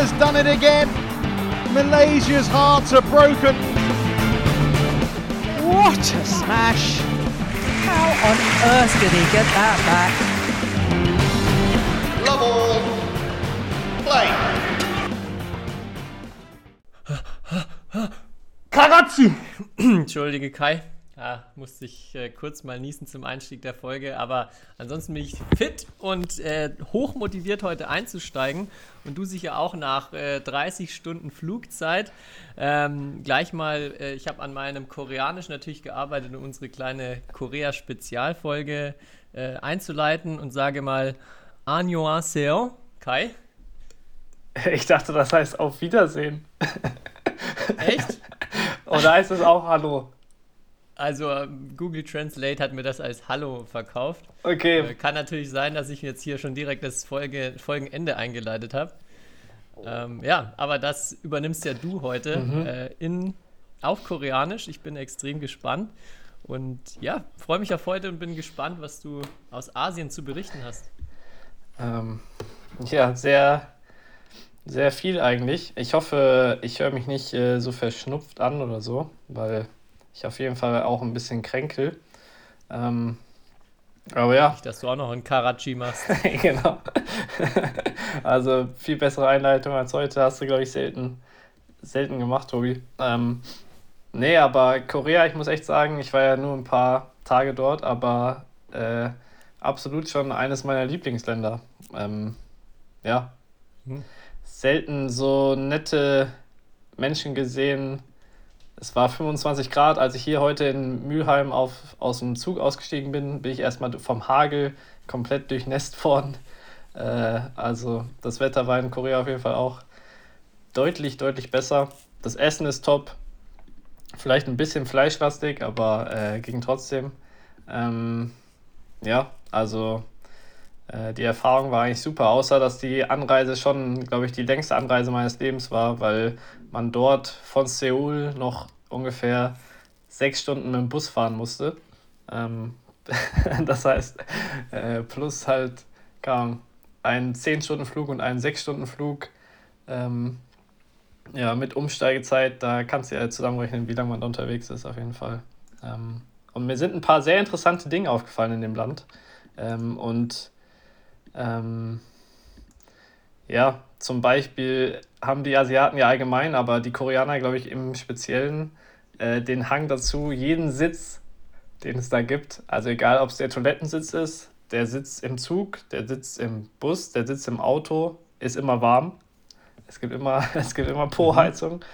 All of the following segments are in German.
has done it again. Malaysia's hearts are broken. What a smash! How on earth did he get that back? Love all. Play. Karachi! Entschuldige Kai. Ja, musste ich äh, kurz mal niesen zum Einstieg der Folge, aber ansonsten bin ich fit und äh, hochmotiviert heute einzusteigen und du sicher auch nach äh, 30 Stunden Flugzeit. Ähm, gleich mal, äh, ich habe an meinem Koreanisch natürlich gearbeitet, um unsere kleine Korea-Spezialfolge äh, einzuleiten und sage mal Annyeonghaseyo, Kai. Ich dachte, das heißt auf Wiedersehen. Echt? Oder heißt es auch Hallo? Also ähm, Google Translate hat mir das als Hallo verkauft. Okay. Äh, kann natürlich sein, dass ich jetzt hier schon direkt das Folge, Folgenende eingeleitet habe. Ähm, ja, aber das übernimmst ja du heute Mhm. äh, in, auf Koreanisch. Ich bin extrem gespannt. Und ja, freue mich auf heute und bin gespannt, was du aus Asien zu berichten hast. Ähm, ja, sehr, sehr viel eigentlich. Ich hoffe, ich höre mich nicht äh, so verschnupft an oder so, weil ich auf jeden Fall auch ein bisschen kränkel. Ähm, aber ja, Nicht, dass du auch noch in Karachi machst. genau. Also viel bessere Einleitung als heute hast du, glaube ich, selten, selten gemacht, Tobi. Ähm, nee, aber Korea, ich muss echt sagen, ich war ja nur ein paar Tage dort, aber äh, absolut schon eines meiner Lieblingsländer. Ähm, ja. Hm. Selten so nette Menschen gesehen. Es war 25 Grad, als ich hier heute in Mülheim auf, aus dem Zug ausgestiegen bin, bin ich erstmal vom Hagel komplett durchnässt worden. Äh, also das Wetter war in Korea auf jeden Fall auch deutlich, deutlich besser. Das Essen ist top. Vielleicht ein bisschen fleischlastig, aber äh, ging trotzdem. Ähm, ja, also äh, die Erfahrung war eigentlich super, außer dass die Anreise schon, glaube ich, die längste Anreise meines Lebens war, weil man dort von Seoul noch ungefähr sechs Stunden mit dem Bus fahren musste. Ähm, das heißt, äh, plus halt kam ein 10-Stunden-Flug und ein 6-Stunden-Flug. Ähm, ja, mit Umsteigezeit, da kannst du ja zusammenrechnen, wie lange man unterwegs ist, auf jeden Fall. Ähm, und mir sind ein paar sehr interessante Dinge aufgefallen in dem Land. Ähm, und ähm, ja, zum Beispiel haben die Asiaten ja allgemein, aber die Koreaner, glaube ich, im Speziellen äh, den Hang dazu, jeden Sitz, den es da gibt, also egal ob es der Toilettensitz ist, der Sitz im Zug, der Sitz im Bus, der Sitz im Auto, ist immer warm. Es gibt immer, es gibt immer Po-Heizung.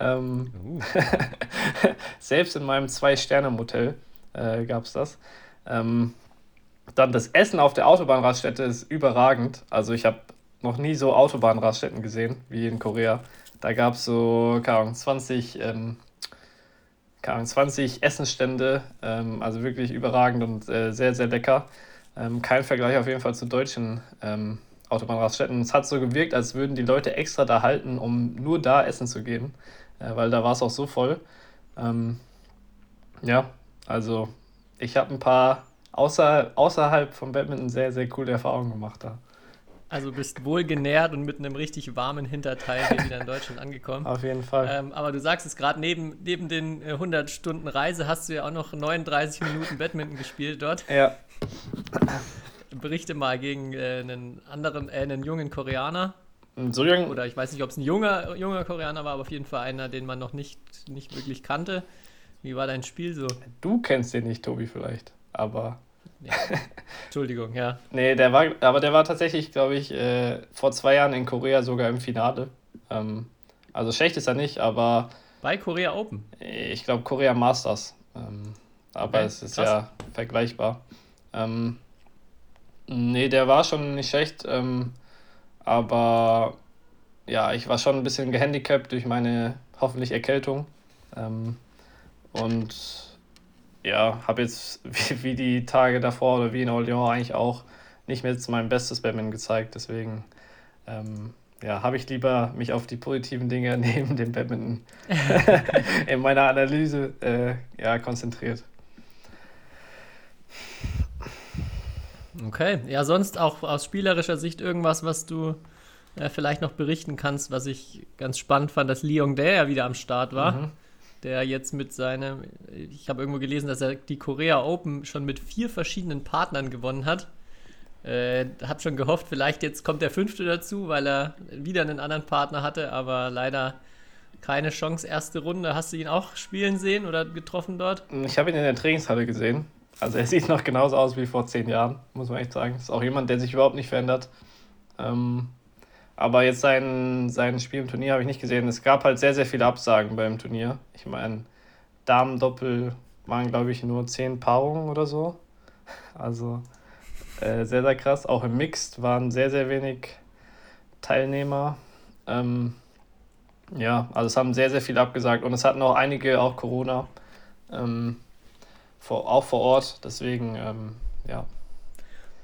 Ähm, Uh, selbst in meinem Zwei-Sterne-Motel äh, gab es das. Ähm, dann das Essen auf der Autobahnraststätte ist überragend. Also ich habe noch nie so Autobahnraststätten gesehen wie in Korea. Da gab es so, keine Ahnung, 20, ähm, keine Ahnung, 20 Essensstände. Ähm, also wirklich überragend und äh, sehr, sehr lecker. Ähm, kein Vergleich auf jeden Fall zu deutschen ähm, Autobahnraststätten. Es hat so gewirkt, als würden die Leute extra da halten, um nur da essen zu gehen. Äh, weil da war es auch so voll. Ähm, ja, also ich habe ein paar außer, außerhalb vom Badminton sehr, sehr coole Erfahrungen gemacht da. Also bist wohl genährt und mit einem richtig warmen Hinterteil hier wieder in Deutschland angekommen. Auf jeden Fall. Ähm, aber du sagst es gerade, neben, neben den äh, 100 Stunden Reise hast du ja auch noch 39 Minuten Badminton gespielt dort. Ja, Berichte mal gegen äh, einen anderen, äh, einen jungen Koreaner. so jung, Oder ich weiß nicht, ob es ein junger, junger Koreaner war, aber auf jeden Fall einer, den man noch nicht, nicht wirklich kannte. Wie war dein Spiel so? du kennst den nicht, Tobi, vielleicht. Aber Entschuldigung, ja. nee, der war, aber der war tatsächlich, glaube ich, äh, vor zwei Jahren in Korea sogar im Finale. Ähm, also schlecht ist er nicht, aber Bei Korea Open. ich glaube Korea Masters. Ähm, aber Okay, es ist krass. ja vergleichbar. Ähm, nee, der war schon nicht schlecht, ähm, aber ja, ich war schon ein bisschen gehandicapt durch meine hoffentlich Erkältung. Ähm, und ja, habe jetzt wie, wie die Tage davor oder wie in Orléans eigentlich auch nicht mehr zu meinem Bestes Badminton gezeigt. Deswegen ähm, ja, habe ich lieber mich auf die positiven Dinge neben dem Badminton in meiner Analyse äh, ja, konzentriert. Okay. Ja, sonst auch aus spielerischer Sicht irgendwas, was du äh, vielleicht noch berichten kannst, was ich ganz spannend fand, dass Leon Dare wieder am Start war. Mhm. Der jetzt mit seinem, ich habe irgendwo gelesen, dass er die Korea Open schon mit vier verschiedenen Partnern gewonnen hat. Äh, hab schon gehofft, vielleicht jetzt kommt der fünfte dazu, weil er wieder einen anderen Partner hatte, aber leider keine Chance, erste Runde. Hast du ihn auch spielen sehen oder getroffen dort? Ich habe ihn in der Trainingshalle gesehen. Also er sieht noch genauso aus wie vor zehn Jahren, muss man echt sagen. Ist auch jemand, der sich überhaupt nicht verändert. Ähm, aber jetzt sein, sein Spiel im Turnier habe ich nicht gesehen. Es gab halt sehr, sehr viele Absagen beim Turnier. Ich meine, Damen-Doppel waren, glaube ich, nur zehn Paarungen oder so. Also äh, sehr, sehr krass. Auch im Mixed waren sehr, sehr wenig Teilnehmer. Ähm, ja, also es haben sehr, sehr viele abgesagt und es hatten auch einige auch Corona. Ähm, vor, auch vor Ort. Deswegen, ähm, ja.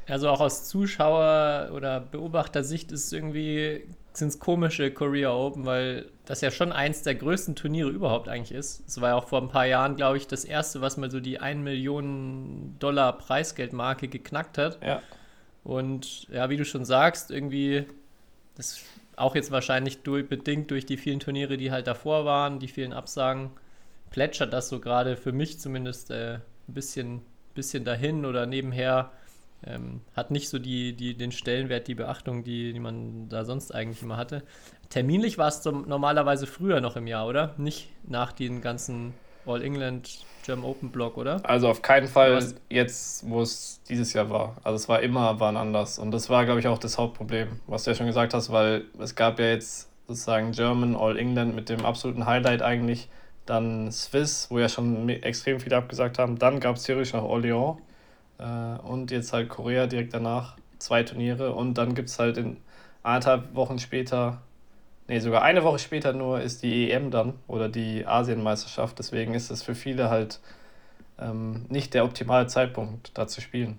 Also auch aus Zuschauer- oder Beobachtersicht ist irgendwie sind es komische Korea Open, weil das ja schon eins der größten Turniere überhaupt eigentlich ist. Es war ja auch vor ein paar Jahren, glaube ich, das erste, was mal so die 1 Million Dollar Preisgeldmarke geknackt hat. Ja. Und ja, wie du schon sagst, irgendwie, das auch jetzt wahrscheinlich durch, bedingt durch die vielen Turniere, die halt davor waren, die vielen Absagen, plätschert das so gerade für mich zumindest äh, ein bisschen, bisschen dahin oder nebenher. Ähm, hat nicht so die, die, den Stellenwert, die Beachtung, die, die man da sonst eigentlich immer hatte. Terminlich war es normalerweise früher noch im Jahr, oder? Nicht nach den ganzen All England German Open Block, oder? Also auf keinen Fall jetzt, wo es dieses Jahr war. Also es war immer wann anders. Und das war, glaube ich, auch das Hauptproblem, was du ja schon gesagt hast, weil es gab ja jetzt sozusagen German All England mit dem absoluten Highlight eigentlich. Dann Swiss, wo ja schon extrem viele abgesagt haben. Dann gab es theoretisch noch Orléans und jetzt halt Korea direkt danach. Zwei Turniere und dann gibt es halt in anderthalb Wochen später, nee, sogar eine Woche später nur ist die EM dann oder die Asienmeisterschaft. Deswegen ist es für viele halt ähm, nicht der optimale Zeitpunkt, da zu spielen.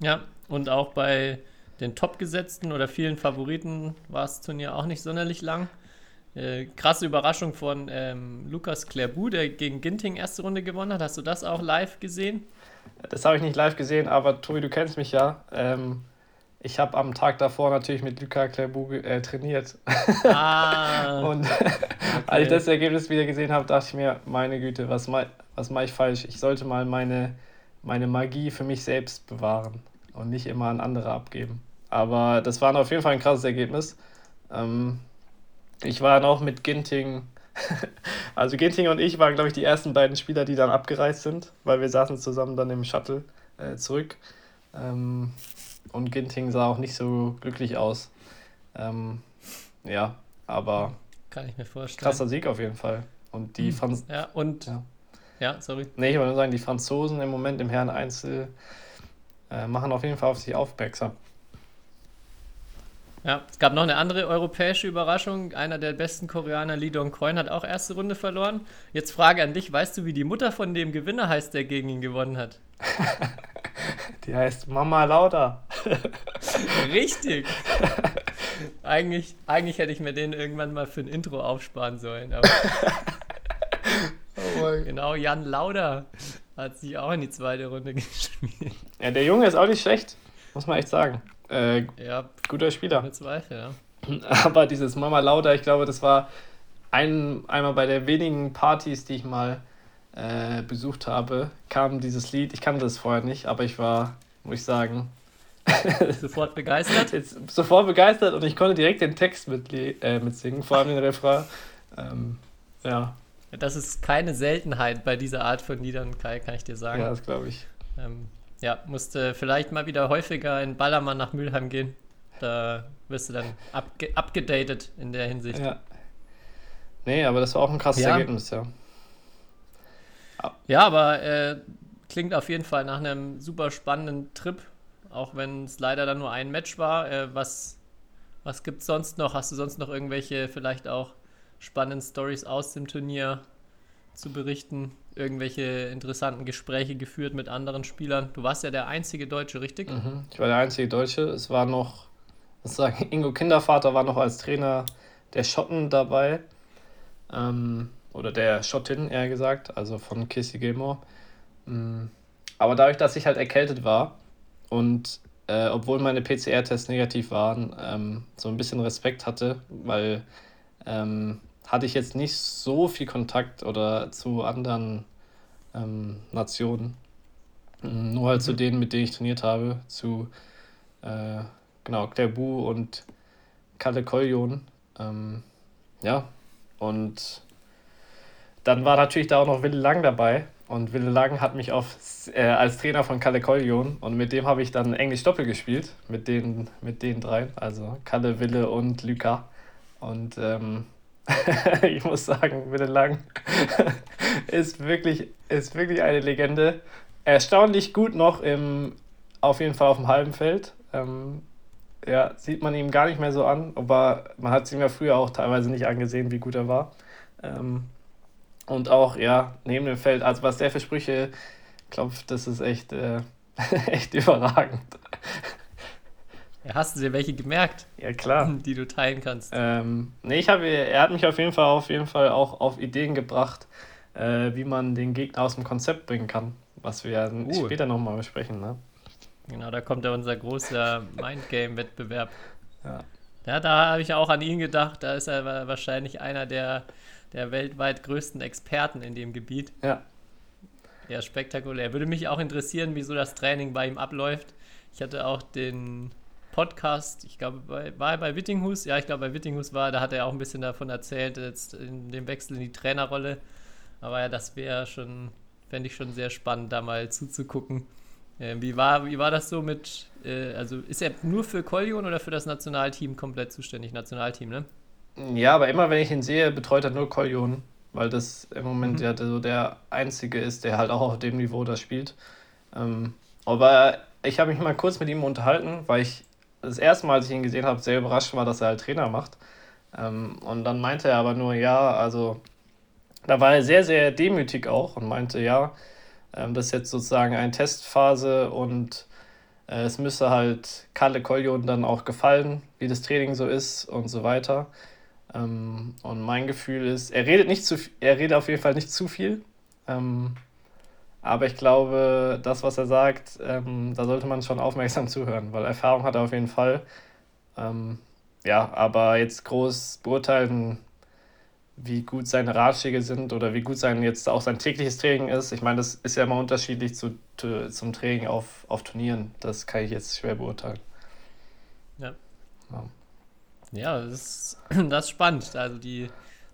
Ja, und auch bei den Topgesetzten oder vielen Favoriten war das Turnier auch nicht sonderlich lang. Äh, krasse Überraschung von ähm, Lukas Clairbout, der gegen Ginting erste Runde gewonnen hat. Hast du das auch live gesehen? Das habe ich nicht live gesehen, aber Tobi, du kennst mich ja. Ähm, ich habe am Tag davor natürlich mit Lukas Clairbout äh, trainiert. Ah. Und okay. als ich das Ergebnis wieder gesehen habe, dachte ich mir, meine Güte, was, ma was mache ich falsch? Ich sollte mal meine, meine Magie für mich selbst bewahren und nicht immer an andere abgeben. Aber das war auf jeden Fall ein krasses Ergebnis. Ähm, ich war dann auch mit Ginting. also Ginting und ich waren, glaube ich, die ersten beiden Spieler, die dann abgereist sind, weil wir saßen zusammen dann im Shuttle äh, zurück. Ähm, und Ginting sah auch nicht so glücklich aus. Ähm, ja, aber kann ich mir vorstellen. Krasser Sieg auf jeden Fall. Und die Franz Ja, und ja. ja, sorry. Nee, ich wollte nur sagen, die Franzosen im Moment im Herren Einzel äh, machen auf jeden Fall auf sich aufmerksam. Ja, es gab noch eine andere europäische Überraschung. Einer der besten Koreaner, Lee Dong-Koin, hat auch erste Runde verloren. Jetzt Frage an dich: Weißt du, wie die Mutter von dem Gewinner heißt, der gegen ihn gewonnen hat? die heißt Mama Lauda. Richtig. eigentlich, eigentlich hätte ich mir den irgendwann mal für ein Intro aufsparen sollen. Aber oh genau, Jan Lauda hat sich auch in die zweite Runde gespielt. Ja, der Junge ist auch nicht schlecht, muss man echt sagen. Äh, ja, guter Spieler. Ohne Zweifel, ja. Aber dieses Mama Lauda, ich glaube, das war ein, einmal bei der wenigen Partys, die ich mal äh, besucht habe, kam dieses Lied. Ich kannte das vorher nicht, aber ich war, muss ich sagen, sofort begeistert. Jetzt sofort begeistert und ich konnte direkt den Text mit, äh, mitsingen, vor allem den Refrain. Ähm, ja. Das ist keine Seltenheit bei dieser Art von Liedern, Kai, kann ich dir sagen. Ja, das glaube ich. Ähm, ja, musste vielleicht mal wieder häufiger in Ballermann nach Mülheim gehen. Da wirst du dann abge abgedatet in der Hinsicht. Ja. Nee, aber das war auch ein krasses ja. Ergebnis, ja. Ja, aber äh, klingt auf jeden Fall nach einem super spannenden Trip, auch wenn es leider dann nur ein Match war. Äh, was was gibt es sonst noch? Hast du sonst noch irgendwelche vielleicht auch spannenden Stories aus dem Turnier zu berichten? Irgendwelche interessanten Gespräche geführt mit anderen Spielern? Du warst ja der einzige Deutsche, richtig? Mhm, ich war der einzige Deutsche. Es war noch, was sagen, Ingo Kindervater war noch als Trainer der Schotten dabei. Ähm, oder der Schottin eher gesagt, also von Kissy Gilmore. Mm, aber dadurch, dass ich halt erkältet war und äh, obwohl meine PCR-Tests negativ waren, ähm, so ein bisschen Respekt hatte, weil ähm, hatte ich jetzt nicht so viel Kontakt oder zu anderen ähm, Nationen. Mm, nur halt zu Mhm. denen, mit denen ich trainiert habe, zu äh, genau, Klerbu und Kalle Koljon. Ähm, ja, und dann war natürlich da auch noch Wille Lang dabei. Und Wille Lang hat mich auf, äh, als Trainer von Kalle Koljon und mit dem habe ich dann Englisch Doppel gespielt, mit den, mit den drei, also Kalle, Wille und Luca. Und ähm, ich muss sagen, Wille Lang ist wirklich, ist wirklich eine Legende. Erstaunlich gut noch im, auf jeden Fall auf dem halben Feld. Ähm, ja, sieht man ihm gar nicht mehr so an, aber man hat es ihm ja früher auch teilweise nicht angesehen, wie gut er war. Ähm, und auch, ja, neben dem Feld, also was der für Sprüche klopft, das ist echt, äh, echt überragend. Ja, hast du dir welche gemerkt, Ja, klar. die du teilen kannst? Ähm, nee, ich habe, er hat mich auf jeden Fall, auf jeden Fall auch auf Ideen gebracht, äh, wie man den Gegner aus dem Konzept bringen kann, was wir Uh. später nochmal besprechen, ne? Genau, da kommt ja unser großer Mindgame-Wettbewerb. Ja. Ja, da habe ich auch an ihn gedacht. Da ist er wa- wahrscheinlich einer der, der weltweit größten Experten in dem Gebiet. Ja. Ja, spektakulär. Würde mich auch interessieren, wieso das Training bei ihm abläuft. Ich hatte auch den Podcast, ich glaube, bei, war er bei Wittinghus? Ja, ich glaube, bei Wittinghus war, da hat er auch ein bisschen davon erzählt, jetzt in dem Wechsel in die Trainerrolle. Aber ja, das wäre schon, fände ich schon sehr spannend, da mal zuzugucken. Ähm, wie, war, wie war das so mit, äh, also ist er nur für Koljon oder für das Nationalteam komplett zuständig? Nationalteam, ne? Ja, aber immer wenn ich ihn sehe, betreut er nur Koljon, weil das im Moment Mhm. ja so der Einzige ist, der halt auch auf dem Niveau da spielt. Ähm, aber ich habe mich mal kurz mit ihm unterhalten, weil ich das erste Mal, als ich ihn gesehen habe, sehr überrascht war, dass er halt Trainer macht. Ähm, und dann meinte er aber nur, ja, also da war er sehr, sehr demütig auch und meinte, ja, ähm, das ist jetzt sozusagen eine Testphase und äh, es müsse halt Kalle Koljon dann auch gefallen, wie das Training so ist und so weiter. Ähm, und mein Gefühl ist, er redet nicht zu, er redet auf jeden Fall nicht zu viel. Ähm, aber ich glaube, das, was er sagt, ähm, da sollte man schon aufmerksam zuhören, weil Erfahrung hat er auf jeden Fall. Ähm, ja, aber jetzt groß beurteilen, wie gut seine Ratschläge sind oder wie gut sein jetzt auch sein tägliches Training ist. Ich meine, das ist ja immer unterschiedlich zu, zu, zum Training auf, auf Turnieren. Das kann ich jetzt schwer beurteilen. Ja, das ist, das ist spannend. Also die,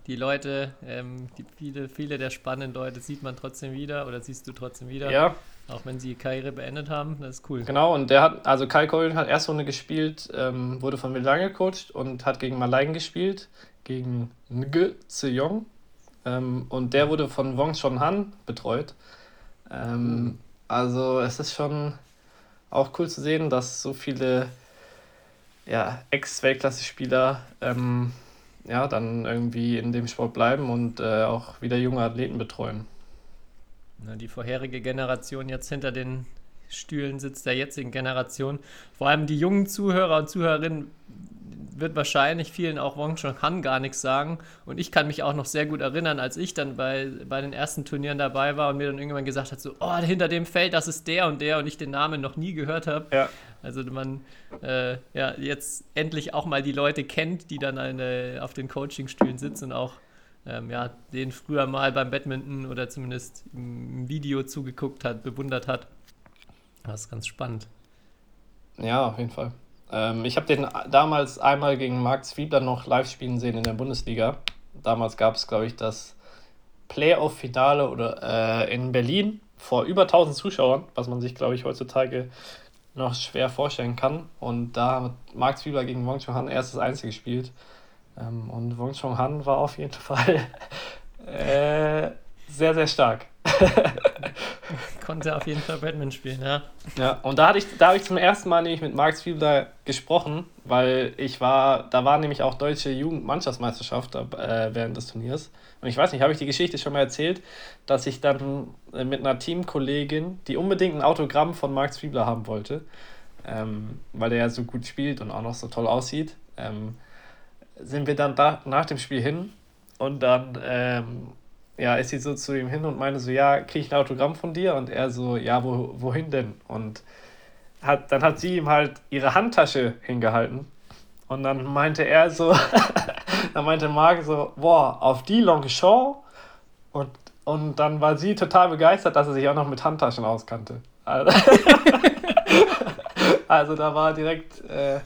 die Leute, ähm, die viele, viele der spannenden Leute sieht man trotzdem wieder oder siehst du trotzdem wieder, Ja, auch wenn sie ihre Karriere beendet haben. Das ist cool. Genau, und der hat, also Kai Colin hat erste Runde gespielt, ähm, wurde von Milan gecoacht und hat gegen Malayen gespielt, gegen Ng Zeyong. Ähm, und der wurde von Wong Chon Han betreut. Ähm, Also es ist schon auch cool zu sehen, dass so viele ja, Ex-Weltklasse-Spieler ähm, ja, dann irgendwie in dem Sport bleiben und äh, auch wieder junge Athleten betreuen. Na, Die vorherige Generation jetzt hinter den Stühlen sitzt der jetzigen Generation. Vor allem die jungen Zuhörer und Zuhörerinnen wird wahrscheinlich vielen auch Wong Chong Han gar nichts sagen. Und ich kann mich auch noch sehr gut erinnern, als ich dann bei, bei den ersten Turnieren dabei war und mir dann irgendwann gesagt hat, so, oh, hinter dem Feld, das ist der und der und ich den Namen noch nie gehört habe. Ja. Also man äh, ja jetzt endlich auch mal die Leute kennt, die dann eine, auf den Coachingstühlen sitzen und auch ähm, ja, den früher mal beim Badminton oder zumindest im Video zugeguckt hat, bewundert hat. Das ist ganz spannend. Ja, auf jeden Fall. Ähm, ich habe den damals einmal gegen Marc Zwiebler noch live spielen sehen in der Bundesliga. Damals gab es, glaube ich, das Playoff-Finale äh, in Berlin vor über 1000 Zuschauern, was man sich, glaube ich, heutzutage noch schwer vorstellen kann. Und da hat Marc Zwiebler gegen Wong Chong Han erst das Einzige gespielt. Ähm, und Wong Chong Han war auf jeden Fall äh, sehr, sehr stark. Konnte auf jeden Fall Badminton spielen, ja. Ja, und da hatte ich, da habe ich zum ersten Mal nämlich mit Marc Zwiebler gesprochen, weil ich war, da war nämlich auch deutsche Jugendmannschaftsmeisterschaft äh, während des Turniers. Und ich weiß nicht, habe ich die Geschichte schon mal erzählt, dass ich dann äh, mit einer Teamkollegin, die unbedingt ein Autogramm von Marc Zwiebler haben wollte, ähm, weil er ja so gut spielt und auch noch so toll aussieht, ähm, sind wir dann da, nach dem Spiel hin und dann ähm, ja, ist sie so zu ihm hin und meinte so, ja, kriege ich ein Autogramm von dir? Und er so, ja, wo, wohin denn? Und hat, dann hat sie ihm halt ihre Handtasche hingehalten. Und dann meinte er so, dann meinte Marc so, boah, auf die Longchamp. Und, und dann war sie total begeistert, dass er sich auch noch mit Handtaschen auskannte. Also, also da war direkt, äh,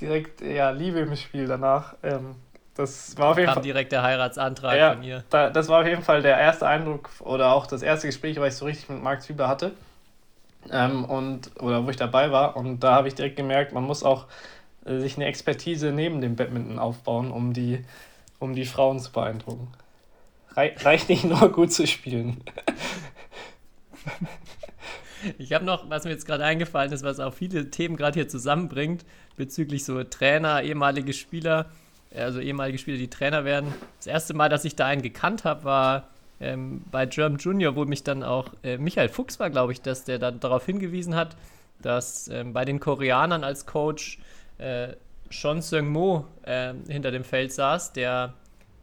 direkt ja, Liebe im Spiel danach. Ähm, das war auf jeden Kam Fall. direkt der Heiratsantrag Ja, von ihr. da, das war auf jeden Fall der erste Eindruck oder auch das erste Gespräch, was ich so richtig mit Marc Zübler hatte. Ähm, und, oder wo ich dabei war. Und da habe ich direkt gemerkt, man muss auch äh, sich eine Expertise neben dem Badminton aufbauen, um die, um die Frauen zu beeindrucken. Rei reicht nicht nur gut zu spielen. Ich habe noch, was mir jetzt gerade eingefallen ist, was auch viele Themen gerade hier zusammenbringt, bezüglich so Trainer, ehemalige Spieler, also ehemalige Spieler, die Trainer werden. Das erste Mal, dass ich da einen gekannt habe, war ähm, bei German Junior, wo mich dann auch äh, Michael Fuchs war, glaube ich, dass der dann darauf hingewiesen hat, dass ähm, bei den Koreanern als Coach äh, Sean Seung-mo äh, hinter dem Feld saß, der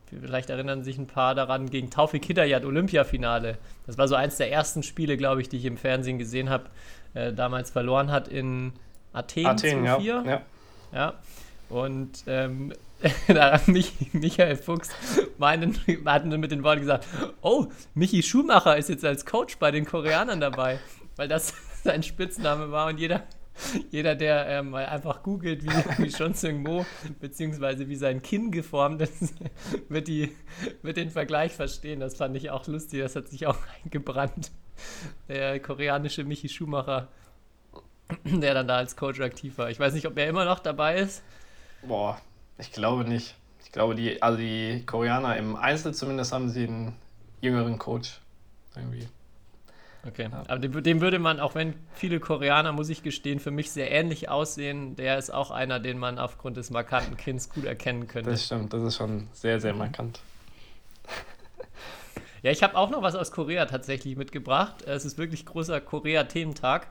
Vielleicht erinnern sich ein paar daran, gegen Taufik Hidayat Olympiafinale. Das war so eins der ersten Spiele, glaube ich, die ich im Fernsehen gesehen habe. Äh, damals verloren hat in Athen, Athen, ja. 2-4. ja. Ja. Und ähm, Michael Fuchs meinen, hatten mit den Worten gesagt: Oh, Michi Schumacher ist jetzt als Coach bei den Koreanern dabei, weil das sein Spitzname war und jeder. Jeder, der ähm, mal einfach googelt, wie, wie Sean Seung-mo, beziehungsweise wie sein Kinn geformt ist, wird, die, wird den Vergleich verstehen. Das fand ich auch lustig, das hat sich auch eingebrannt. Der koreanische Michi Schumacher, der dann da als Coach aktiv war. Ich weiß nicht, ob er immer noch dabei ist. Boah, ich glaube nicht. Ich glaube, die, also die Koreaner im Einzel zumindest haben sie einen jüngeren Coach. Irgendwie. Okay, Ja. aber dem, dem würde man, auch wenn viele Koreaner, muss ich gestehen, für mich sehr ähnlich aussehen, der ist auch einer, den man aufgrund des markanten Kinns gut erkennen könnte. Das stimmt, das ist schon sehr, sehr markant. Ja, ich habe auch noch was aus Korea tatsächlich mitgebracht. Es ist wirklich großer Korea-Thementag.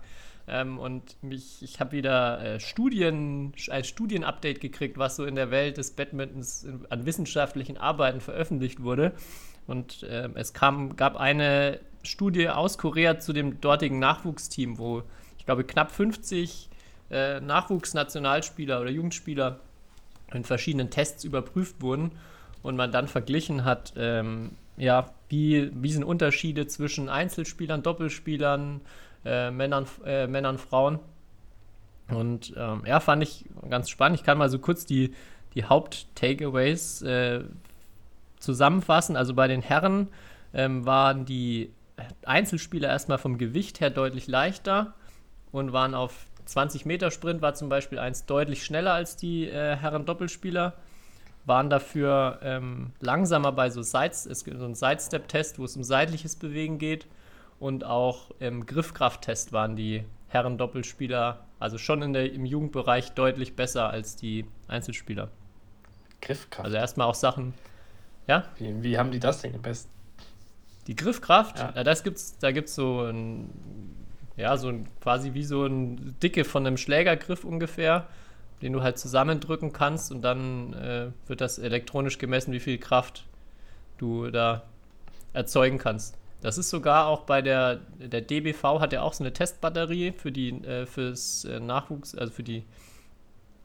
Ähm, und mich, ich habe wieder äh, Studien, ein Studienupdate gekriegt, was so in der Welt des Badmintons in, an wissenschaftlichen Arbeiten veröffentlicht wurde. Und ähm, es kam, gab eine Studie aus Korea zu dem dortigen Nachwuchsteam, wo ich glaube knapp 50 äh, Nachwuchsnationalspieler oder Jugendspieler in verschiedenen Tests überprüft wurden und man dann verglichen hat, ähm, ja, wie, wie sind Unterschiede zwischen Einzelspielern, Doppelspielern, äh, Männern, äh, Männern, Frauen. Und ähm, ja, fand ich ganz spannend. Ich kann mal so kurz die, die Haupt-Takeaways äh, zusammenfassen. Also bei den Herren ähm, waren die Einzelspieler erstmal vom Gewicht her deutlich leichter und waren auf 20 Meter Sprint, war zum Beispiel eins deutlich schneller als die äh, Herren Doppelspieler waren dafür ähm, langsamer bei so Sides, so einen Sidestep-Test, wo es um seitliches Bewegen geht. Und auch im Griffkrafttest waren die Herren Doppelspieler, also schon in der, im Jugendbereich deutlich besser als die Einzelspieler. Griffkraft. Also erstmal auch Sachen, ja, wie, wie haben die das denn gemessen? die Griffkraft, Ja. ja. das gibt's, da gibt es so ein, ja, so ein, quasi wie so ein Dicke von einem Schlägergriff ungefähr, den du halt zusammendrücken kannst und dann äh, wird das elektronisch gemessen, wie viel Kraft du da erzeugen kannst. Das ist sogar auch bei der, der DBV hat ja auch so eine Testbatterie für die, äh, fürs äh, Nachwuchs, also für die,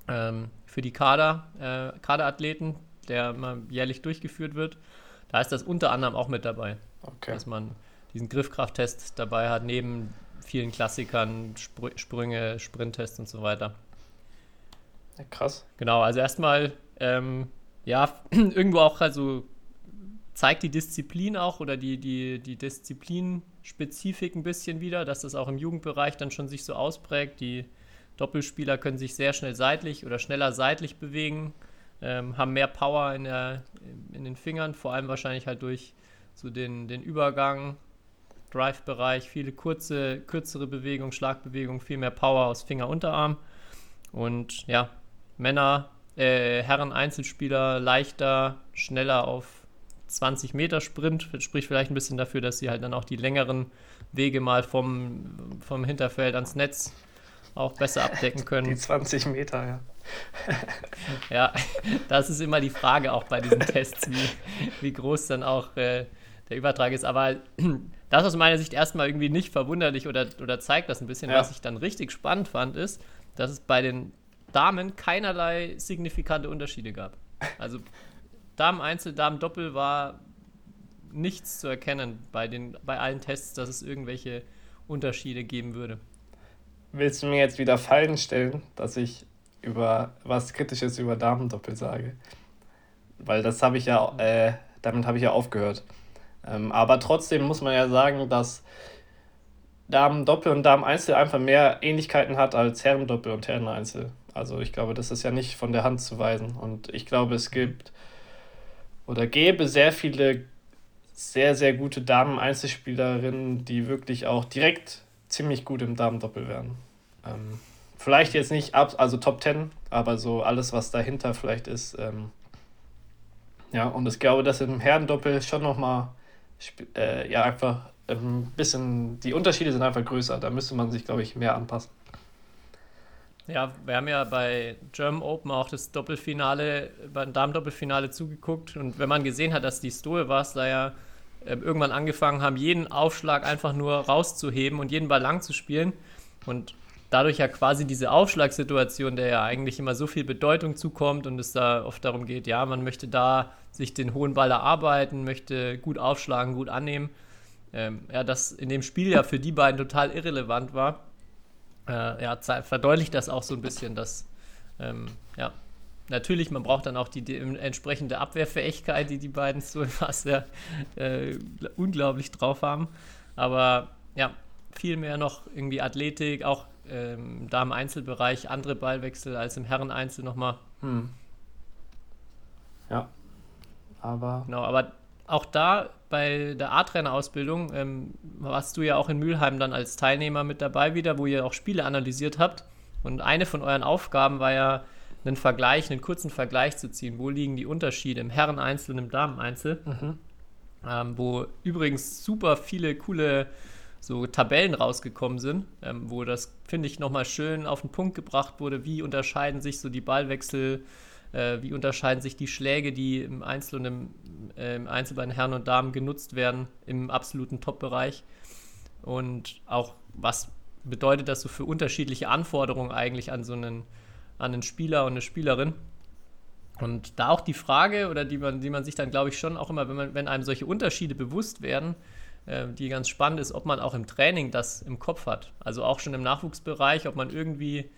ähm, für die Kader, äh, Kaderathleten, der jährlich durchgeführt wird. Da ist das unter anderem auch mit dabei Okay. dass man diesen Griffkrafttest dabei hat, neben vielen Klassikern, Spr Sprünge, Sprinttests und so weiter. Ja, krass. Genau, also erstmal, ähm, ja, irgendwo auch, also zeigt die Disziplin auch oder die, die, die Disziplinspezifik ein bisschen wieder, dass das auch im Jugendbereich dann schon sich so ausprägt. Die Doppelspieler können sich sehr schnell seitlich oder schneller seitlich bewegen, ähm, haben mehr Power in, der, in den Fingern, vor allem wahrscheinlich halt durch so den, den Übergang, Drive-Bereich, viele kurze, kürzere Bewegungen, Schlagbewegungen, viel mehr Power aus Finger-Unterarm. Und ja, Männer, äh, Herren Einzelspieler leichter, schneller auf 20 Meter Sprint, spricht vielleicht ein bisschen dafür, dass sie halt dann auch die längeren Wege mal vom, vom Hinterfeld ans Netz auch besser abdecken Die können. 20 Meter, ja. Ja, das ist immer die Frage auch bei diesen Tests, wie, wie groß dann auch äh, der Übertrag ist. Aber das aus meiner Sicht erstmal irgendwie nicht verwunderlich oder, oder zeigt das ein bisschen. Ja. Was ich dann richtig spannend fand, ist, dass es bei den Damen keinerlei signifikante Unterschiede gab. Also Damen-Einzel, Damen-Doppel war nichts zu erkennen bei, den, bei allen Tests, dass es irgendwelche Unterschiede geben würde. Willst du mir jetzt wieder Fallen stellen, dass ich über was Kritisches über Damendoppel sage? Weil das habe ich ja, äh, damit habe ich ja aufgehört. Ähm, aber trotzdem muss man ja sagen, dass Damen-Doppel und Damen-Einzel einfach mehr Ähnlichkeiten hat als Herren-Doppel und Herren-Einzel. Also ich glaube, das ist ja nicht von der Hand zu weisen. Und ich glaube, es gibt oder gäbe sehr viele sehr, sehr gute Damen-Einzelspielerinnen, die wirklich auch direkt ziemlich gut im Damen-Doppel wären. Ähm, vielleicht jetzt nicht ab, also Top 10, aber so alles, was dahinter vielleicht ist. Ähm, ja, und ich glaube, dass im Herrendoppel schon nochmal, äh, ja, einfach ein bisschen, die Unterschiede sind einfach größer. Da müsste man sich, glaube ich, mehr anpassen. Ja, wir haben ja bei German Open auch das Doppelfinale, beim Damen-Doppelfinale zugeguckt. Und wenn man gesehen hat, dass die Stohe war, da ja äh, irgendwann angefangen haben, jeden Aufschlag einfach nur rauszuheben und jeden Ball lang zu spielen. Und dadurch ja quasi diese Aufschlagssituation, der ja eigentlich immer so viel Bedeutung zukommt und es da oft darum geht, ja, man möchte da sich den hohen Ball erarbeiten, möchte gut aufschlagen, gut annehmen. Ähm, ja, das in dem Spiel ja für die beiden total irrelevant war äh, ja, verdeutlicht das auch so ein bisschen, dass, ähm, ja, natürlich, man braucht dann auch die, die entsprechende Abwehrfähigkeit, die die beiden so fast ja, äh, unglaublich drauf haben. Aber ja, viel mehr noch irgendwie Athletik, auch ähm, da im Einzelbereich andere Ballwechsel als im Herren-Einzel nochmal. Hm. Ja, aber. Genau, aber auch da bei der A-Trainer-Ausbildung ähm, warst du ja auch in Mülheim dann als Teilnehmer mit dabei wieder, wo ihr auch Spiele analysiert habt. Und eine von euren Aufgaben war ja, einen Vergleich, einen kurzen Vergleich zu ziehen. Wo liegen die Unterschiede im Herren-Einzel und im Damen-Einzel? Mhm. Ähm, wo übrigens super viele coole so Tabellen rausgekommen sind, ähm, wo das, finde ich, nochmal schön auf den Punkt gebracht wurde, wie unterscheiden sich so die Ballwechsel äh, wie unterscheiden sich die Schläge, die im Einzel und im, äh, im Einzel bei den Herren und Damen genutzt werden, im absoluten Top-Bereich. Und auch, was bedeutet das so für unterschiedliche Anforderungen eigentlich an so einen, an einen Spieler und eine Spielerin? Und da auch die Frage, oder die man, die man sich dann, glaube ich, schon auch immer, wenn, man, wenn einem solche Unterschiede bewusst werden, äh, die ganz spannend ist, ob man auch im Training das im Kopf hat. Also auch schon im Nachwuchsbereich, ob man irgendwie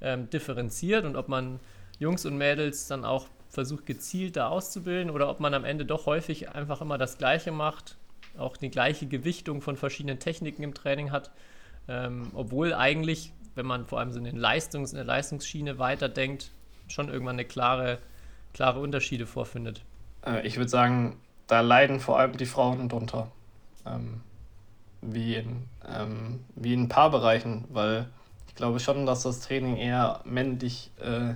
ähm, differenziert und ob man Jungs und Mädels dann auch versucht, gezielt da auszubilden oder ob man am Ende doch häufig einfach immer das Gleiche macht, auch die gleiche Gewichtung von verschiedenen Techniken im Training hat, ähm, obwohl eigentlich, wenn man vor allem so in, den Leistungs-, in der Leistungsschiene weiterdenkt, schon irgendwann eine klare, klare Unterschiede vorfindet. Äh, ich würde sagen, da leiden vor allem die Frauen drunter. Ähm, wie, in, ähm, wie in Paarbereichen, weil ich glaube schon, dass das Training eher männlich äh,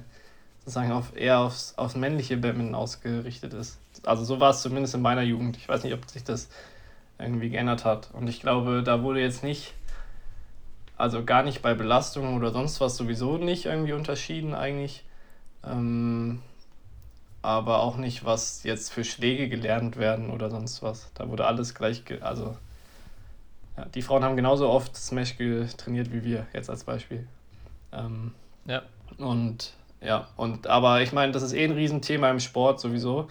sozusagen auf, eher aufs, aufs männliche Badminton ausgerichtet ist. Also so war es zumindest in meiner Jugend. Ich weiß nicht, ob sich das irgendwie geändert hat. Und ich glaube, da wurde jetzt nicht, also gar nicht bei Belastungen oder sonst was sowieso nicht irgendwie unterschieden eigentlich. Ähm, aber auch nicht, was jetzt für Schläge gelernt werden oder sonst was. Da wurde alles gleich, also ja, die Frauen haben genauso oft Smash trainiert wie wir, jetzt als Beispiel. Ähm, ja. Und ja, und aber ich meine, das ist eh ein Riesenthema im Sport sowieso.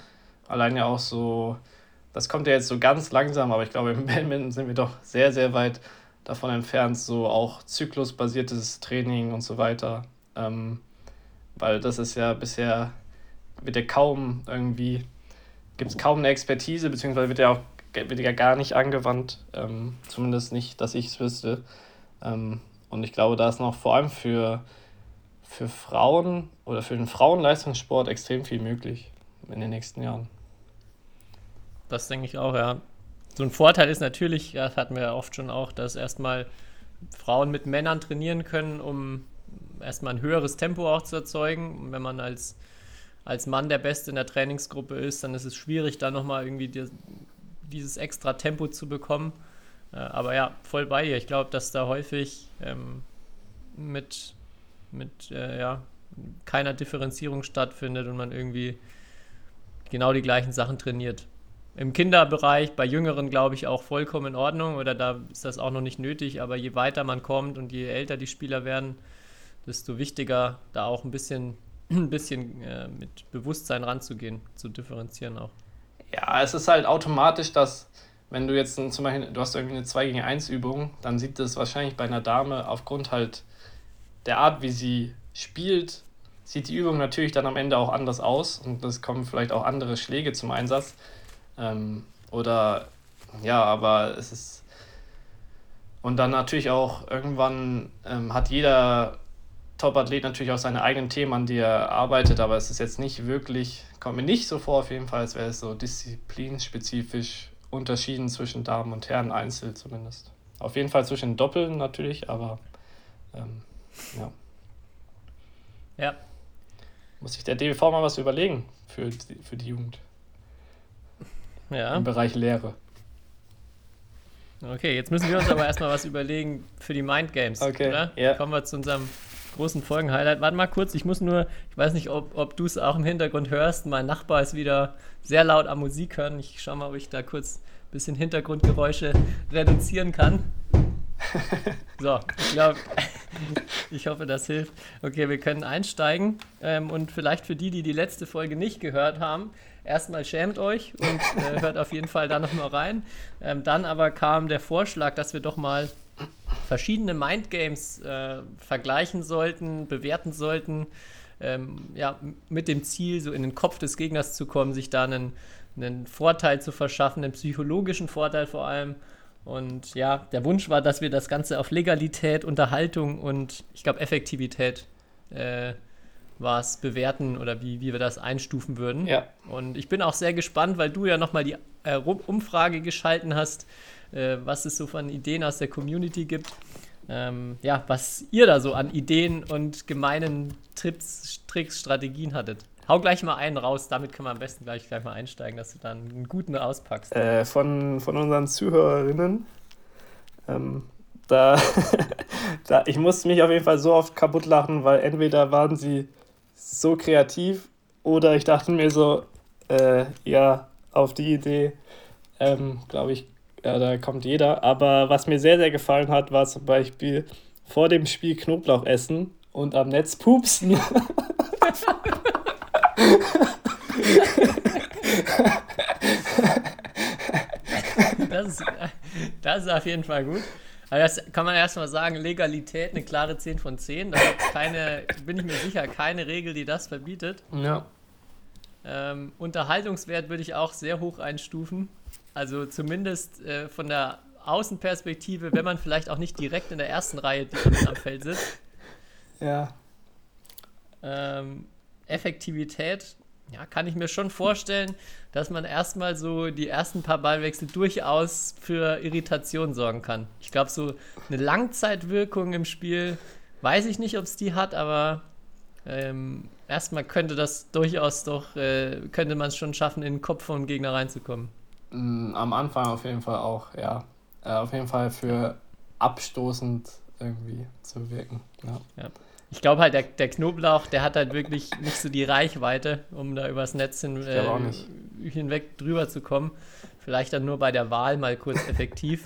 Allein ja auch so, das kommt ja jetzt so ganz langsam, aber ich glaube, im Badminton sind wir doch sehr, sehr weit davon entfernt, so auch zyklusbasiertes Training und so weiter. Ähm, weil das ist ja bisher, wird ja kaum irgendwie, gibt es kaum eine Expertise, beziehungsweise wird ja auch wird ja gar nicht angewandt, ähm, zumindest nicht, dass ich es wüsste. Ähm, und ich glaube, da ist noch vor allem für für Frauen oder für den Frauenleistungssport extrem viel möglich in den nächsten Jahren. Das denke ich auch, ja. So ein Vorteil ist natürlich, das hatten wir ja oft schon auch, dass erstmal Frauen mit Männern trainieren können, um erstmal ein höheres Tempo auch zu erzeugen. Und wenn man als, als Mann der Beste in der Trainingsgruppe ist, dann ist es schwierig, da nochmal irgendwie die, dieses extra Tempo zu bekommen. Äh, aber ja, voll bei dir. Ich glaube, dass da häufig ähm, mit mit äh, ja, keiner Differenzierung stattfindet und man irgendwie genau die gleichen Sachen trainiert. im Kinderbereich, bei Jüngeren glaube ich auch vollkommen in Ordnung oder da ist das auch noch nicht nötig, aber je weiter man kommt und je älter die Spieler werden, desto wichtiger da auch ein bisschen, ein bisschen äh, mit Bewusstsein ranzugehen, zu differenzieren auch. Ja, es ist halt automatisch, dass wenn du jetzt zum Beispiel, du hast irgendwie eine 2 gegen 1 Übung, dann sieht es wahrscheinlich bei einer Dame aufgrund halt der Art, wie sie spielt, sieht die Übung natürlich dann am Ende auch anders aus und es kommen vielleicht auch andere Schläge zum Einsatz. Ähm, oder ja, aber es ist. Und dann natürlich auch irgendwann ähm, hat jeder Top-Athlet natürlich auch seine eigenen Themen, an die er arbeitet, aber es ist jetzt nicht wirklich, kommt mir nicht so vor, auf jeden Fall, als wäre es so disziplinspezifisch unterschieden zwischen Damen und Herren, Einzel zumindest. Auf jeden Fall zwischen Doppeln natürlich, aber ähm, ja. Ja. Muss sich der DBV mal was überlegen für die, für die Jugend. Ja. Im Bereich Lehre. Okay, jetzt müssen wir uns aber erstmal was überlegen für die Mind Games. Okay, Oder? ja. Kommen wir zu unserem großen Folgenhighlight. Warte mal kurz, ich muss nur, ich weiß nicht, ob, ob du es auch im Hintergrund hörst. Mein Nachbar ist wieder sehr laut am Musik hören. Ich schau mal, ob ich da kurz ein bisschen Hintergrundgeräusche reduzieren kann. So, ich glaube, ich hoffe, das hilft. Okay, wir können einsteigen. Ähm, und vielleicht für die, die die letzte Folge nicht gehört haben, erstmal schämt euch und äh, hört auf jeden Fall da nochmal rein. Ähm, dann aber kam der Vorschlag, dass wir doch mal verschiedene Mindgames äh, vergleichen sollten, bewerten sollten, ähm, ja, mit dem Ziel, so in den Kopf des Gegners zu kommen, sich da einen, einen Vorteil zu verschaffen, einen psychologischen Vorteil vor allem. Und ja, der Wunsch war, dass wir das Ganze auf Legalität, Unterhaltung und ich glaube Effektivität äh, war es bewerten oder wie, wie wir das einstufen würden. Ja. Und ich bin auch sehr gespannt, weil du ja nochmal die äh, Umfrage geschalten hast, äh, was es so von Ideen aus der Community gibt. Ähm, ja, was ihr da so an Ideen und gemeinen Trips, Tricks, Strategien hattet. Hau gleich mal einen raus, damit können wir am besten gleich, gleich mal einsteigen, dass du dann einen guten auspackst. Äh, von, von unseren Zuhörerinnen. Ähm, da, da, ich musste mich auf jeden Fall so oft kaputt lachen, weil entweder waren sie so kreativ oder ich dachte mir so, äh, ja, auf die Idee, ähm, glaube ich, ja, da kommt jeder. Aber was mir sehr, sehr gefallen hat, war zum Beispiel vor dem Spiel Knoblauch essen und am Netz pupsen. Das ist, das ist auf jeden Fall gut. Aber das kann man erstmal sagen, Legalität, eine klare 10 von 10. Da gibt keine, bin ich mir sicher, keine Regel, die das verbietet. Ja. Ähm, Unterhaltungswert würde ich auch sehr hoch einstufen. Also zumindest äh, von der Außenperspektive, wenn man vielleicht auch nicht direkt in der ersten Reihe am Feld sitzt. Ja. Ähm, Effektivität, ja, kann ich mir schon vorstellen, dass man erstmal so die ersten paar Ballwechsel durchaus für Irritation sorgen kann. Ich glaube, so eine Langzeitwirkung im Spiel, weiß ich nicht, ob es die hat, aber ähm, erstmal könnte das durchaus doch, äh, könnte man es schon schaffen, in den Kopf vom Gegner reinzukommen. Mm, Am Anfang auf jeden Fall auch, ja. Äh, auf jeden Fall für abstoßend irgendwie zu wirken. Ja. Ich glaube halt, der, der Knoblauch, der hat halt wirklich nicht so die Reichweite, um da übers Netz hin, äh, hinweg drüber zu kommen. Vielleicht dann nur bei der Wahl mal kurz effektiv.